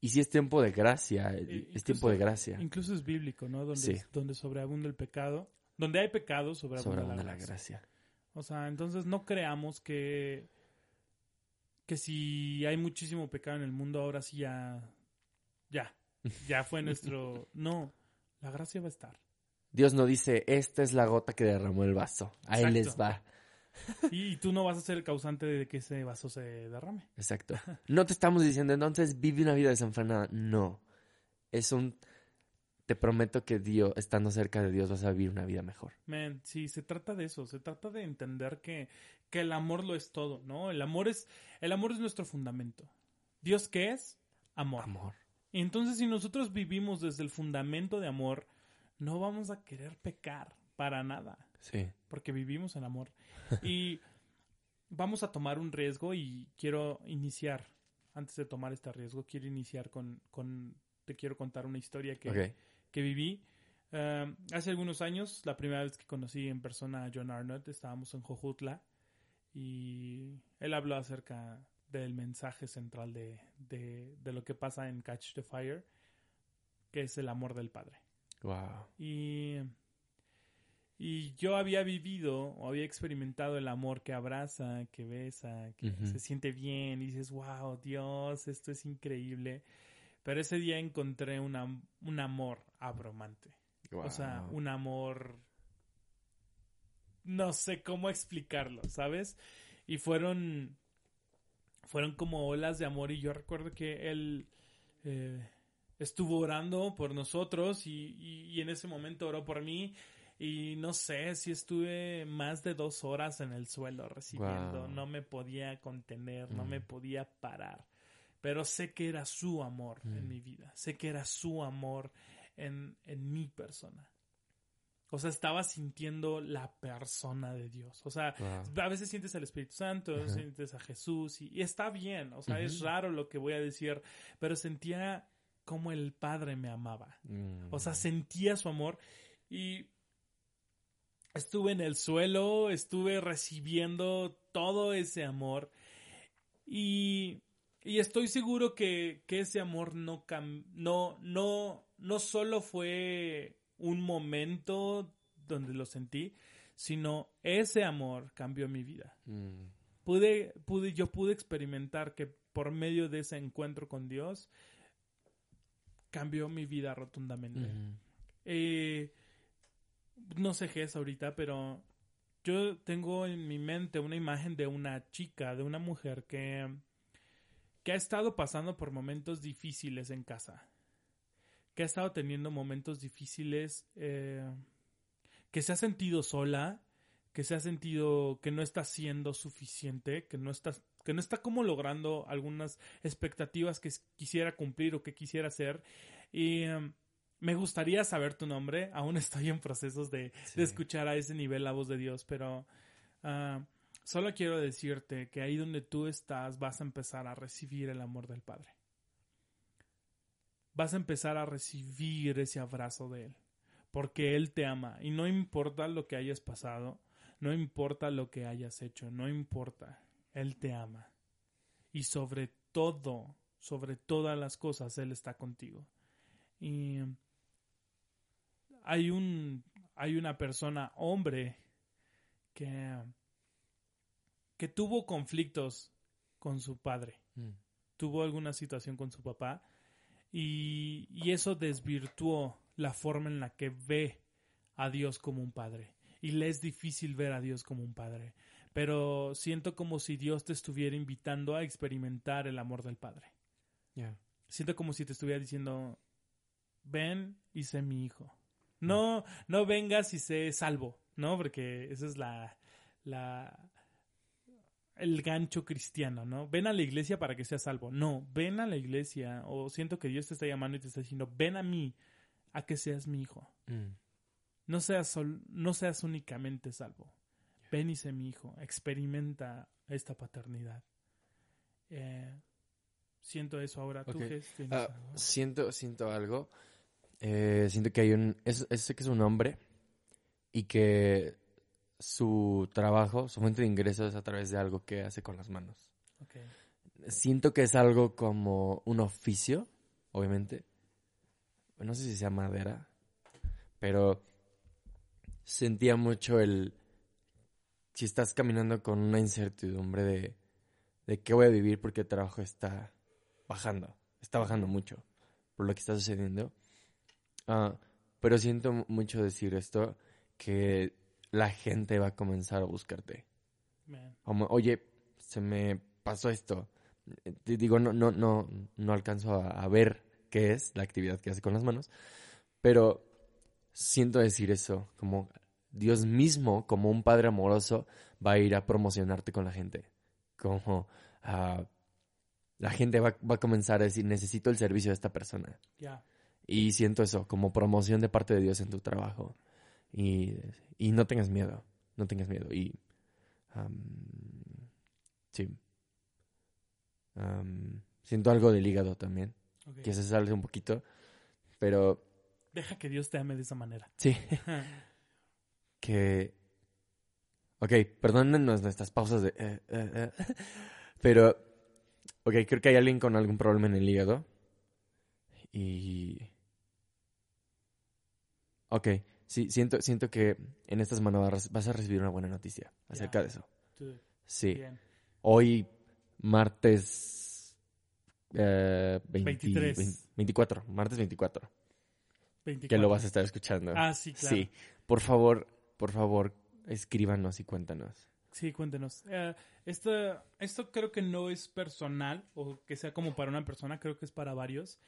Y si es tiempo de gracia, Eh, es tiempo de gracia. Incluso es bíblico, ¿no? Donde, Sí. donde sobreabunda el pecado. Donde hay pecado, sobreabunda, Sobreabunda la gracia. O sea, entonces no creamos que que si hay muchísimo pecado en el mundo, ahora sí ya ya ya fue [LAUGHS] nuestro no, la gracia va a estar. Dios no dice, esta es la gota que derramó el vaso. Ahí Exacto. les va. [LAUGHS] Y, tú no vas a ser el causante de que ese vaso se derrame. Exacto. No te estamos diciendo entonces vive una vida desenfrenada. No. Es un. Te prometo que Dios, estando cerca de Dios, vas a vivir una vida mejor. Man, sí, se trata de eso, se trata de entender que, que el amor lo es todo, ¿no? El amor es el amor es nuestro fundamento. Dios qué es? Amor. Amor. Y entonces si nosotros vivimos desde el fundamento de amor, no vamos a querer pecar para nada, Sí. Porque vivimos en amor. Y vamos a tomar un riesgo y quiero iniciar, antes de tomar este riesgo, quiero iniciar con, con te quiero contar una historia que, que viví. Eh, hace algunos años, la primera vez que conocí en persona a John Arnott, estábamos en Jojutla y él habló acerca del mensaje central de, de, de lo que pasa en Catch the Fire, que es el amor del Padre. Wow. Y, y yo había vivido o había experimentado el amor que abraza, que besa, que se siente bien y dices, wow, Dios, esto es increíble. Pero ese día encontré una, un amor abrumante. O sea, un amor... No sé cómo explicarlo, ¿sabes? Y fueron... Fueron como olas de amor y yo recuerdo que él eh, estuvo orando por nosotros y, y- y en ese momento oró por mí y no sé si estuve más de dos horas en el suelo recibiendo. Wow. No me podía contener, no Mm. me podía parar. Pero sé que era su amor en Mm. mi vida. Sé que era su amor en, en mi persona. O sea, estaba sintiendo la persona de Dios. O sea, Wow. a veces sientes al Espíritu Santo, a veces Ajá. sientes a Jesús y, y está bien. O sea, es raro lo que voy a decir, pero sentía como el Padre me amaba. Mm. O sea, sentía su amor y estuve en el suelo, estuve recibiendo todo ese amor y, y estoy seguro que, que ese amor no, cam- no, no, no solo fue un momento donde lo sentí, sino ese amor cambió mi vida. Mm. Pude, pude, yo pude experimentar que por medio de ese encuentro con Dios cambió mi vida rotundamente. Eh, no sé qué es ahorita, pero yo tengo en mi mente una imagen de una chica, de una mujer que, que ha estado pasando por momentos difíciles en casa, que ha estado teniendo momentos difíciles, eh, que se ha sentido sola, que se ha sentido que no está siendo suficiente, que no está, que no está como logrando algunas expectativas que quisiera cumplir o que quisiera hacer. Y em, me gustaría saber tu nombre, aún estoy en procesos de, Sí. de escuchar a ese nivel la voz de Dios, pero ah, solo quiero decirte que ahí donde tú estás vas a empezar a recibir el amor del Padre. Vas a empezar a recibir ese abrazo de Él, porque Él te ama y no importa lo que hayas pasado, no importa lo que hayas hecho, no importa, Él te ama. Y sobre todo, sobre todas las cosas, Él está contigo. Y hay un hay una persona, hombre, que, que tuvo conflictos con su padre, Mm. tuvo alguna situación con su papá y, y eso desvirtuó la forma en la que ve a Dios como un padre. Y le es difícil ver a Dios como un padre. Pero siento como si Dios te estuviera invitando a experimentar el amor del Padre. Yeah. Siento como si te estuviera diciendo, ven y sé mi hijo. No, no vengas y sé salvo, ¿no? Porque esa es la, la, el gancho cristiano, ¿no? Ven a la iglesia para que seas salvo. No, ven a la iglesia o siento que Dios te está llamando y te está diciendo, ven a mí a que seas mi hijo. Mm. No seas, sol- no seas únicamente salvo. Ven y sé mi hijo. Experimenta esta paternidad. Eh, siento eso ahora. ¿Tú, Ok. Jess, tienes Ah, siento, siento algo. Eh, siento que hay un. Es, es- que es un hombre y que su trabajo, su fuente de ingresos es a través de algo que hace con las manos. Siento que es algo como un oficio, obviamente. No sé si sea madera, pero sentía mucho el. Si estás caminando con una incertidumbre de, de qué voy a vivir porque el trabajo está bajando, está bajando mucho por lo que está sucediendo. Ah, pero siento mu- mucho decir esto, que la gente va a comenzar a buscarte. Man. Como, oye, se me pasó esto. Eh, Te digo, no, no, no, no alcanzo a, a ver qué es la actividad que hace con las manos, pero siento decir eso, como Dios mismo, como un padre amoroso, va a ir a promocionarte con la gente. Como ah, la gente va, va a comenzar a decir, necesito el servicio de esta persona. Ya. Y siento eso, como promoción de parte de Dios en tu trabajo. Y, y no tengas miedo, no tengas miedo. Y sí. Siento algo del hígado también, ok. que se sale un poquito, pero Deja que Dios te ame de esa manera. sí, [LAUGHS] que... Ok, perdónennos nuestras pausas de... eh, eh, eh. [LAUGHS] Pero, ok, creo que hay alguien con algún problema en el hígado. Y... Ok, sí, siento, siento que en esta semana vas a recibir una buena noticia acerca de eso. Sí, Bien. hoy, martes... eh, 20 23. 20 24, martes 24, 24. que lo vas a estar escuchando. Ah, sí, claro. Sí, por favor, por favor, escríbanos y cuéntanos. Sí, cuéntenos. Eh, esto, esto creo que no es personal o que sea como para una persona, creo que es para varios.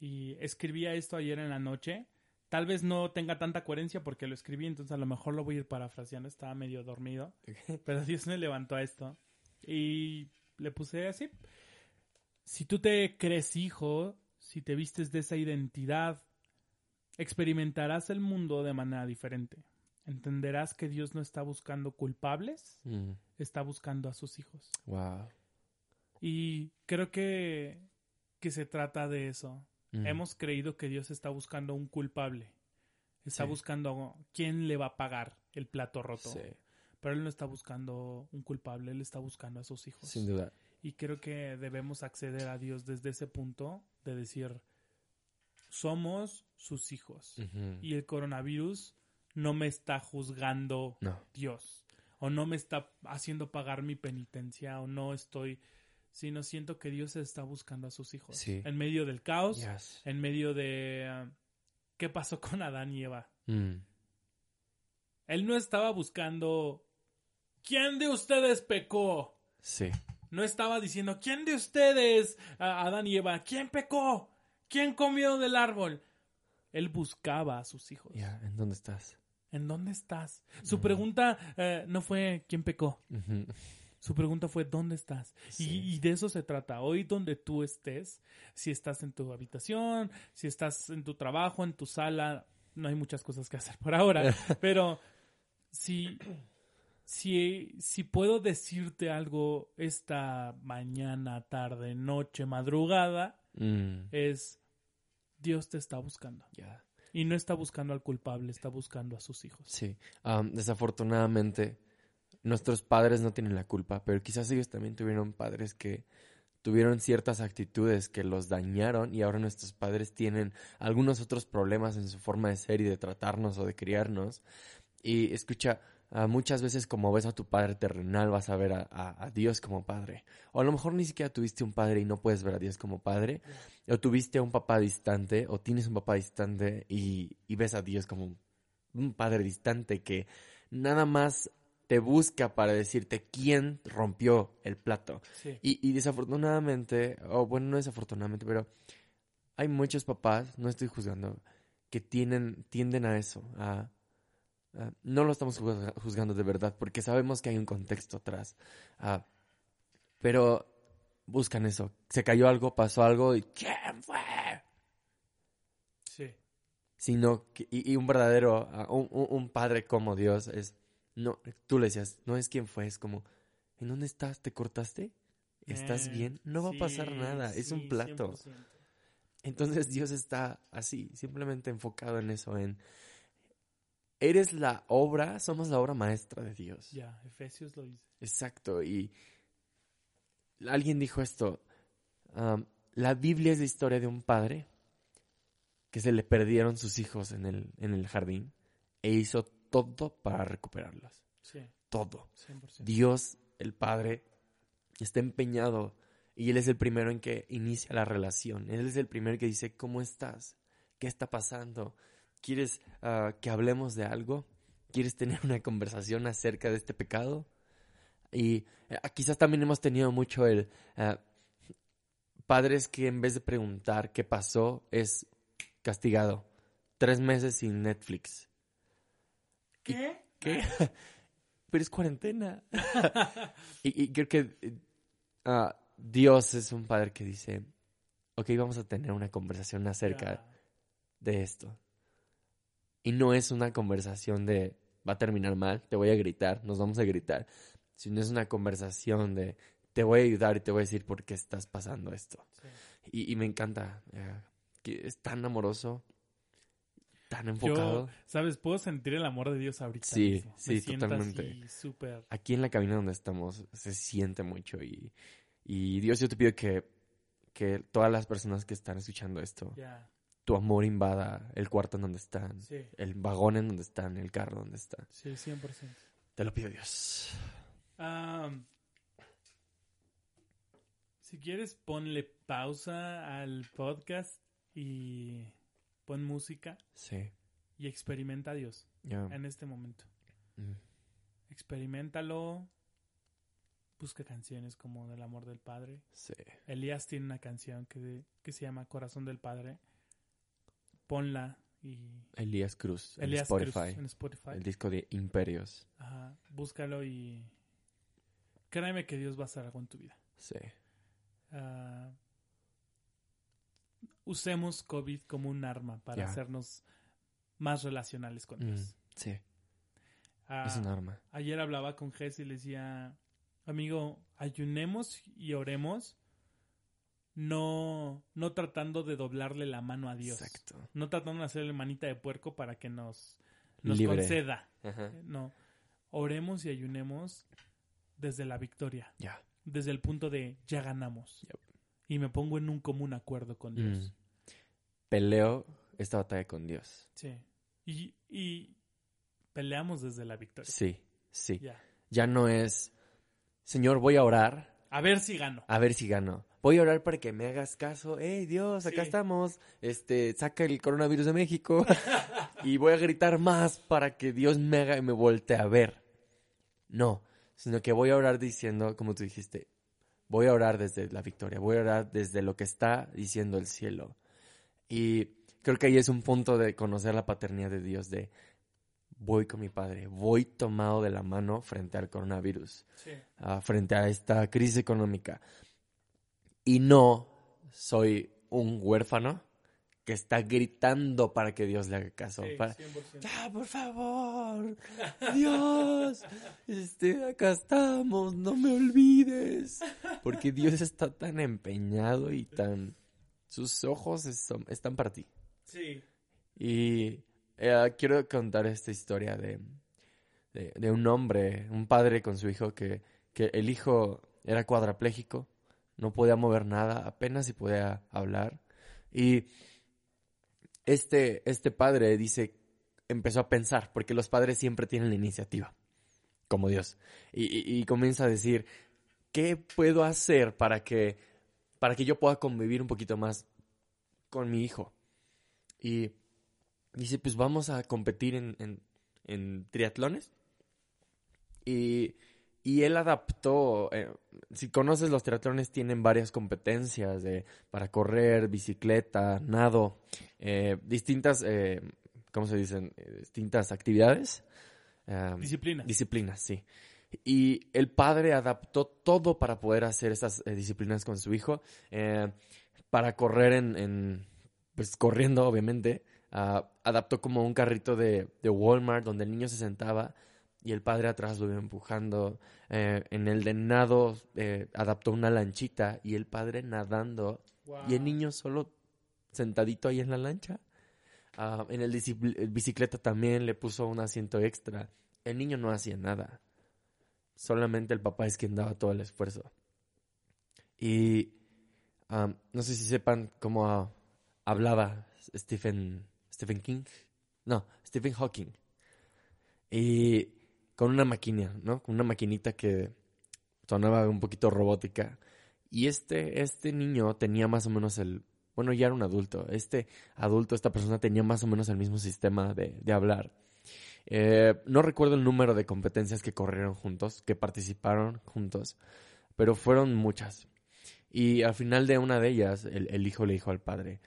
Y escribía esto ayer en la noche. Tal vez no tenga tanta coherencia porque lo escribí, entonces a lo mejor lo voy a ir parafraseando. Estaba medio dormido. Pero Dios me levantó a esto. Y le puse así. Si tú te crees hijo, si te vistes de esa identidad, experimentarás el mundo de manera diferente. Entenderás que Dios no está buscando culpables, Mm, está buscando a sus hijos. wow. Y creo que, que se trata de eso. Mm, Hemos creído que Dios está buscando un culpable. Está Sí. buscando quién le va a pagar el plato roto. sí, Pero Él no está buscando un culpable, Él está buscando a sus hijos. sin duda. Y creo que debemos acceder a Dios desde ese punto de decir, somos sus hijos. Y el coronavirus no me está juzgando No. Dios. O no me está haciendo pagar mi penitencia. O no estoy... Sino siento que Dios está buscando a sus hijos. Sí. En medio del caos. Yes. En medio de... ah, ¿Qué pasó [LAUGHS] con Adán y Eva? Mm, Él no estaba buscando... ¿Quién de ustedes pecó? sí. No estaba diciendo, ¿quién de ustedes, Adán y Eva, quién pecó? ¿Quién comió del árbol? Él buscaba a sus hijos. Ya, ¿en dónde estás? ¿En dónde estás? Su Mm. pregunta eh, no fue quién pecó. Su pregunta fue ¿dónde estás? Y- Sí. Y, de eso se trata. Hoy donde tú estés, si estás en tu habitación, si estás en tu trabajo, en tu sala, no hay muchas cosas que hacer por ahora, [LAUGHS] pero si, si, si puedo decirte algo esta mañana, tarde, noche, madrugada, Mm, es Dios te está buscando. Y no está buscando al culpable, está buscando a sus hijos. Sí. Am, desafortunadamente, nuestros padres no tienen la culpa, pero quizás ellos también tuvieron padres que tuvieron ciertas actitudes que los dañaron y ahora nuestros padres tienen algunos otros problemas en su forma de ser y de tratarnos o de criarnos. Y escucha, ah, muchas veces como ves a tu padre terrenal vas a ver a, Dios como padre. O a lo mejor ni siquiera tuviste un padre y no puedes ver a Dios como padre. O tuviste a un papá distante o tienes un papá distante y, ves a Dios como un padre distante que nada más te busca para decirte quién rompió el plato. Sí. Y, y desafortunadamente, o bueno, no desafortunadamente, pero hay muchos papás, no estoy juzgando, que tienen, tienden a eso, a, a- no lo estamos juzga- juzgando de verdad, porque sabemos que hay un contexto atrás. ah, pero buscan eso. Se cayó algo, pasó algo y ¿quién fue? Sí. Sino que, y, y un verdadero, un- un padre como Dios es, no, tú le decías, no es quién fue, es como, ¿en dónde estás? ¿Te cortaste? ¿Estás Eh, bien? No va a pasar sí, nada, es un plato. 100%. Entonces Dios está así, simplemente enfocado en eso, en eres la obra, somos la obra maestra de Dios. Ya, Efesios lo dice. Exacto, y alguien dijo esto, um, la Biblia es la historia de un padre que se le perdieron sus hijos en el, en el jardín e hizo todo para recuperarlos, Sí, todo. 100%. Dios, el Padre, está empeñado y Él es el primero en que inicia la relación. Él es el primero que dice, ¿cómo estás? ¿Qué está pasando? ¿Quieres ah, que hablemos de algo? ¿Quieres tener una conversación acerca de este pecado? Y eh, quizás también hemos tenido mucho el... ah, padres que en vez de preguntar qué pasó, es castigado. Tres meses sin Netflix. ¿Qué? ¿Qué? [LAUGHS] Pero es cuarentena. [LAUGHS] [LAUGHS] y, y creo que ah, Dios es un padre que dice, ok, vamos a tener una conversación acerca de esto. Y no es una conversación de, va a terminar mal, te voy a gritar, nos vamos a gritar. Sino es una conversación de, te voy a ayudar y te voy a decir por qué estás pasando esto. Sí. Y, y me encanta, eh, que es tan amoroso, tan Yo, enfocado. ¿sabes? Puedo sentir el amor de Dios ahorita. Sí, mismo. sí, Me totalmente. así súper. aquí en la cabina donde estamos se siente mucho y, y Dios yo te pido que, que todas las personas que están escuchando esto, tu amor invada el cuarto en donde están, sí, el vagón en donde están, el carro donde están. sí, 100%. Te lo pido Dios. Am, si quieres, ponle pausa al podcast y pon música Sí. y experimenta a Dios en este momento. Mm, Experimentalo. Busca canciones como Del amor del Padre. Sí. Elías tiene una canción que, que se llama Corazón del Padre. Ponla y Elías Cruz en Elías Cruz Spotify. en Spotify. El disco de Imperios. Ajá, búscalo y créeme que Dios va a hacer algo en tu vida. Sí. Ah, usemos COVID como un arma para hacernos más relacionales con Mm, Dios. sí. Ah, Es un arma. ayer hablaba con Jess y le decía, amigo, ayunemos y oremos, no, no tratando de doblarle la mano a Dios, Exacto. no tratando de hacerle manita de puerco para que nos, nos Libre. conceda. Ajá. No, oremos y ayunemos desde la victoria, Ya. desde el punto de ya ganamos. Yep. Y me pongo en un común acuerdo con Dios. Mm. Peleo esta batalla con Dios. Sí. Y, y peleamos desde la victoria. Sí, sí. Ya. Ya no es, Señor, voy a orar A ver si gano. a ver si gano. Voy a orar para que me hagas caso. Hey, Dios, acá Sí. estamos. Este, saca el coronavirus de México. [LAUGHS] y voy a gritar más para que Dios me haga y me voltee a ver. No, sino que voy a orar diciendo, como tú dijiste, voy a orar desde la victoria, voy a orar desde lo que está diciendo el cielo. Y creo que ahí es un punto de conocer la paternidad de Dios, de voy con mi padre, voy tomado de la mano frente al coronavirus Sí. ah, frente a esta crisis económica. Y no soy un huérfano que está gritando para que Dios le haga caso. Sí, para- 100%. ya, por favor, Dios, este, acá estamos, no me olvides. Porque Dios está tan empeñado y tan... Sus ojos son- están para ti. Sí. Y eh, quiero contar esta historia de, de, de un hombre, un padre con su hijo, que, que el hijo era cuadrapléjico, no podía mover nada, apenas si podía hablar. Y este, este padre dice, empezó a pensar, porque los padres siempre tienen la iniciativa, como Dios. Y, y- comienza a decir, ¿qué puedo hacer para que, para que yo pueda convivir un poquito más con mi hijo? Y dice, pues vamos a competir en- en triatlones. Y, Y él adaptó, eh, si conoces los triatlones tienen varias competencias de, para correr, bicicleta, nado, eh, distintas, eh, ¿cómo se dicen? Eh, distintas actividades. Ah, Disciplina. Disciplinas, sí. Y el padre adaptó todo para poder hacer estas eh, disciplinas con su hijo. eh, para correr en, en, pues corriendo, obviamente. ah, adaptó como un carrito de, de Walmart donde el niño se sentaba y el padre atrás lo iba empujando. Eh, en el de nado eh, adaptó una lanchita y el padre nadando y el niño solo sentadito ahí en la lancha. Ah, en el, el bicicleta también le puso un asiento extra. El niño no hacía nada. Solamente el papá es quien daba todo el esfuerzo. Y no sé si sepan cómo ah, hablaba Stephen, Stephen King. No, Stephen Hawking. Y con una maquina, ¿no? Con una maquinita que sonaba un poquito robótica. Y este, este niño tenía más o menos el... Bueno, ya era un adulto. Este adulto, esta persona tenía más o menos el mismo sistema de, de hablar. Eh, no recuerdo el número de competencias que corrieron juntos, que participaron juntos, pero fueron muchas. Y al final de una de ellas, el, el hijo le dijo al padre,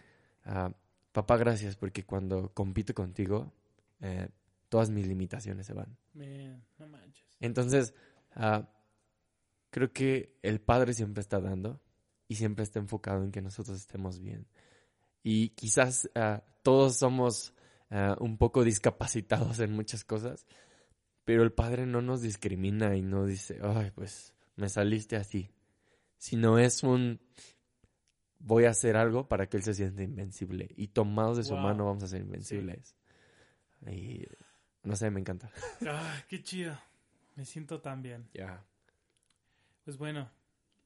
ah, papá, gracias, porque cuando compito contigo, eh, todas mis limitaciones se van. Man, no manches. Entonces, ah, creo que el Padre siempre está dando y siempre está enfocado en que nosotros estemos bien. Y quizás ah, todos somos ah, un poco discapacitados en muchas cosas, pero el Padre no nos discrimina y no dice, ay, pues me saliste así, sino es un voy a hacer algo para que Él se sienta invencible y tomados de su mano vamos a ser invencibles. Y no sé, me encanta. [LAUGHS] Ah, qué chido. Me siento tan bien. Ya. Pues bueno,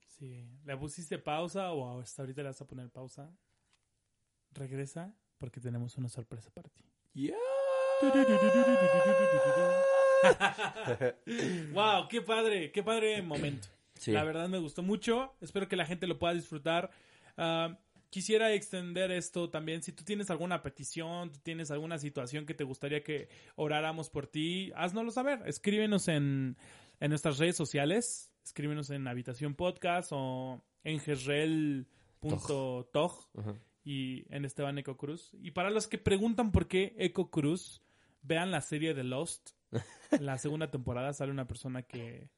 si le pusiste pausa o hasta ahorita le vas a poner pausa, regresa porque tenemos una sorpresa para ti. wow, [LAUGHS] qué padre, qué padre momento. Sí. La verdad me gustó mucho. Espero que la gente lo pueda disfrutar. Ah, quisiera extender esto también. Si tú tienes alguna petición, tú tienes alguna situación que te gustaría que oráramos por ti, haznoslo saber. Escríbenos en, en nuestras redes sociales. Escríbenos en Habitación Podcast o en gesrel.tog Ajá. y en Esteban Eco Cruz. Y para los que preguntan por qué Eco Cruz, vean la serie de Lost. En [LAUGHS] la segunda temporada sale una persona que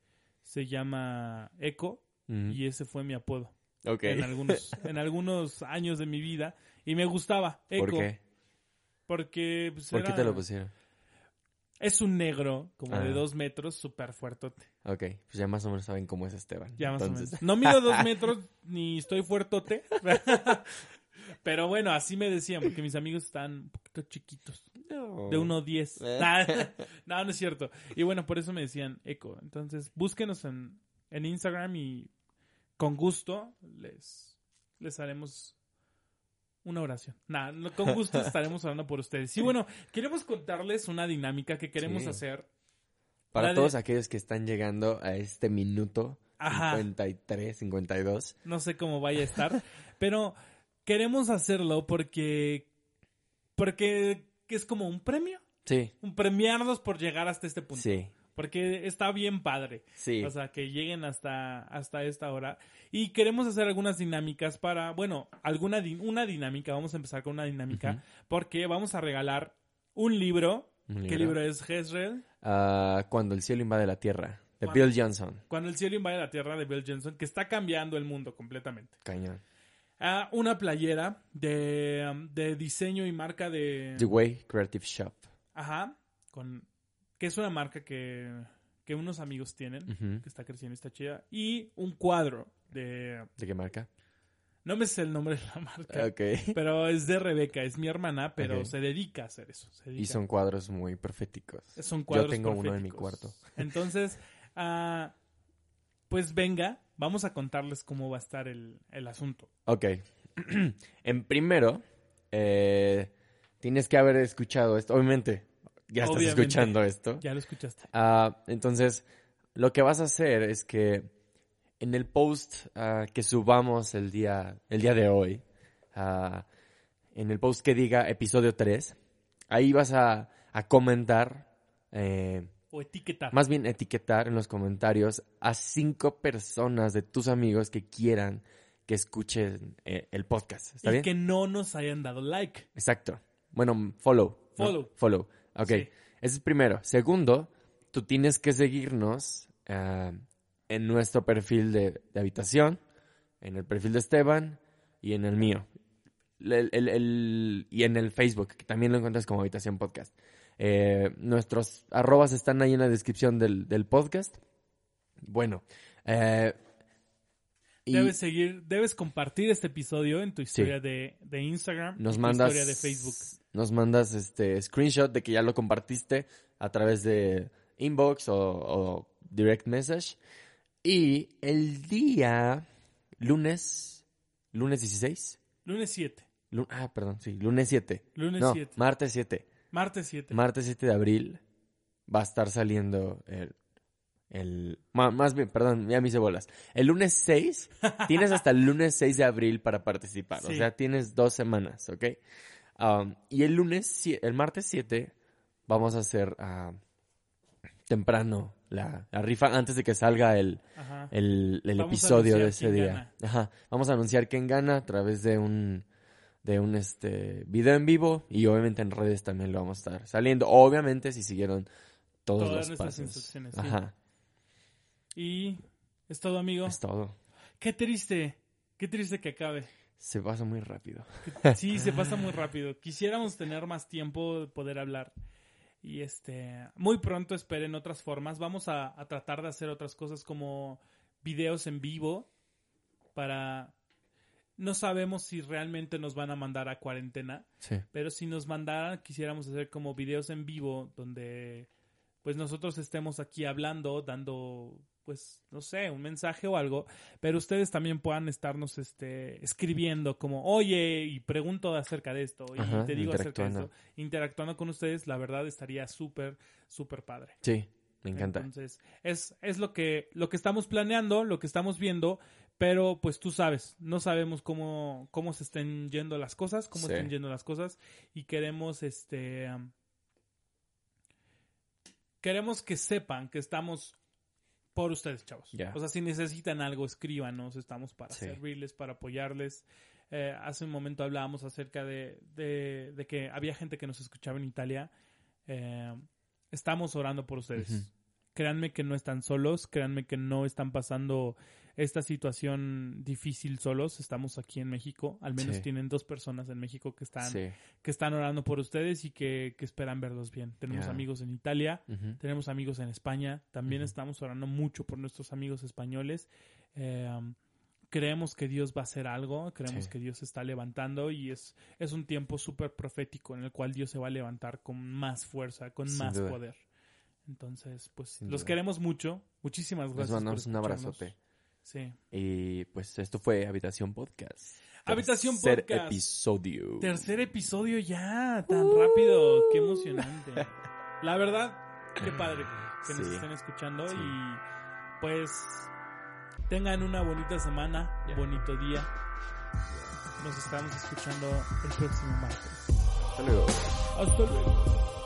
se llama Eco y ese fue mi apodo Ok. en algunos [LAUGHS] en algunos años de mi vida y me gustaba Eco ¿Por qué? porque pues, ¿Por qué te lo pusieron? es un negro como de Ah. dos metros súper fuertote Ok, pues ya más o menos saben cómo es Esteban. ya más Entonces, o menos no mido dos [LAUGHS] metros ni estoy fuertote [LAUGHS] pero bueno así me decían porque mis amigos están un poquito chiquitos no. de 1.10. Eh. No, no es cierto. Y bueno, por eso me decían eco. Entonces, búsquenos en, en Instagram y con gusto les, les haremos una oración. No, con gusto [LAUGHS] estaremos hablando por ustedes. Y bueno, queremos contarles una dinámica que queremos Sí. hacer. Para de- todos aquellos que están llegando a este minuto Ajá. 53, 52. No sé cómo vaya a estar, [LAUGHS] pero queremos hacerlo porque porque es como un premio, Sí, un premiarnos por llegar hasta este punto. sí, Porque está bien padre. sí. O sea, que lleguen hasta, hasta esta hora. Y queremos hacer algunas dinámicas para, bueno, alguna di- una dinámica. Vamos a empezar con una dinámica. Porque vamos a regalar un libro. Un ¿Qué libro es Jezreel? Ah, cuando el cielo invade la tierra, de. Bill Johnson. Cuando el cielo invade la tierra de Bill Johnson, que está cambiando el mundo completamente. Cañón. Ah, una playera de, um, de diseño y marca de... The Way Creative Shop. Ajá. Con, que es una marca que, que unos amigos tienen. Que está creciendo, está chida. Y un cuadro de... ¿De qué marca? No me sé el nombre de la marca. Ok. [LAUGHS] Pero es de Rebeca, es mi hermana, pero se dedica a hacer eso. se Y son cuadros muy proféticos. Son Yo cuadros tengo uno en mi cuarto. [LAUGHS] Entonces, ah, pues venga, vamos a contarles cómo va a estar el, el asunto. Ok. [CLEARS THROAT] en primero, eh, tienes que haber escuchado esto. Obviamente, ya estás Obviamente. escuchando esto. Ya lo escuchaste. Ah, entonces, lo que vas a hacer es que en el post ah, que subamos el día, el día de hoy, ah, en el post que diga episodio 3, ahí vas a, a comentar eh, O etiquetar. Más bien etiquetar en los comentarios a cinco personas de tus amigos que quieran que escuchen eh, el podcast. ¿Está y bien? que no nos hayan dado like. Exacto. Bueno, follow. ¿no? Follow. Ok. Sí. Ese es primero. Segundo, tú tienes que seguirnos ah, en nuestro perfil de, de habitación, en el perfil de Esteban y en el mío. El- el- el- y en el Facebook, que también lo encuentras como Habitación Podcast. Eh, nuestros arrobas están ahí en la descripción del, del podcast. Bueno. eh, y Debes seguir, debes compartir este episodio en tu historia de, de Instagram, nos en tu mandas historia de Facebook. nos mandas este screenshot de que ya lo compartiste a través de inbox o, o direct message. Y el día lunes lunes 16 Lunes 7, Lu- ah perdón sí lunes 7 lunes no 7, martes 7 martes 7. martes 7 de abril va a estar saliendo el el más bien, perdón, ya me hice bolas. El lunes 6, [LAUGHS] tienes hasta el lunes 6 de abril para participar. O sea, tienes dos semanas, ¿ok? Um, y el lunes, el martes 7, vamos a hacer ah, temprano la, la rifa antes de que salga el, Ajá. el, episodio de ese día. Ajá. Vamos a anunciar quién gana a través de un de un este video en vivo y obviamente en redes también lo vamos a estar saliendo. Obviamente si siguieron todos Todas los nuestras pasos. sí. Y es todo, amigo. Es todo. Qué triste, qué triste que acabe. Se pasa muy rápido. Sí, [LAUGHS] se pasa muy rápido. Quisiéramos tener más tiempo de poder hablar. Y este, muy pronto esperen otras formas. Vamos a, a tratar de hacer otras cosas como videos en vivo para... No sabemos si realmente nos van a mandar a cuarentena, Sí. pero si nos mandaran quisiéramos hacer como videos en vivo donde pues nosotros estemos aquí hablando, dando pues no sé, un mensaje o algo, pero ustedes también puedan estarnos este escribiendo como, "Oye, y pregunto acerca de esto y Ajá, te digo acerca de interactuando. esto." Interactuando con ustedes, la verdad estaría súper súper padre. Sí, me encanta. Entonces, es, es lo que, lo que estamos planeando, lo que estamos viendo, pero pues tú sabes, no sabemos cómo, cómo se estén yendo las cosas, cómo Sí. estén yendo las cosas, y queremos este um, queremos que sepan que estamos por ustedes, chavos. O sea, si necesitan algo, escríbanos, estamos para Sí. servirles, para apoyarles. Eh, hace un momento hablábamos acerca de, de, de que había gente que nos escuchaba en Italia. Eh, estamos orando por ustedes. Ujú. Créanme que no están solos, créanme que no están pasando esta situación difícil solos. Estamos aquí en México, al menos Sí. tienen dos personas en México que están, Sí. que están orando por ustedes y que, que esperan verlos bien. Tenemos amigos en Italia, tenemos amigos en España, también estamos orando mucho por nuestros amigos españoles. Eh, um, creemos que Dios va a hacer algo, creemos Sí. que Dios se está levantando y es, es un tiempo súper profético en el cual Dios se va a levantar con más fuerza, con Sin más duda. poder. Entonces, pues Sin los duda. queremos mucho. Muchísimas Les gracias. por mandamos un abrazote. Sí. Y pues esto fue Habitación Podcast. Habitación Tercer Podcast. episodio. Tercer episodio ya, tan rápido, qué emocionante. La verdad, qué padre que nos estén escuchando Sí. y pues tengan una bonita semana, bonito día. Nos estamos escuchando el próximo martes. Hasta luego. Hasta luego.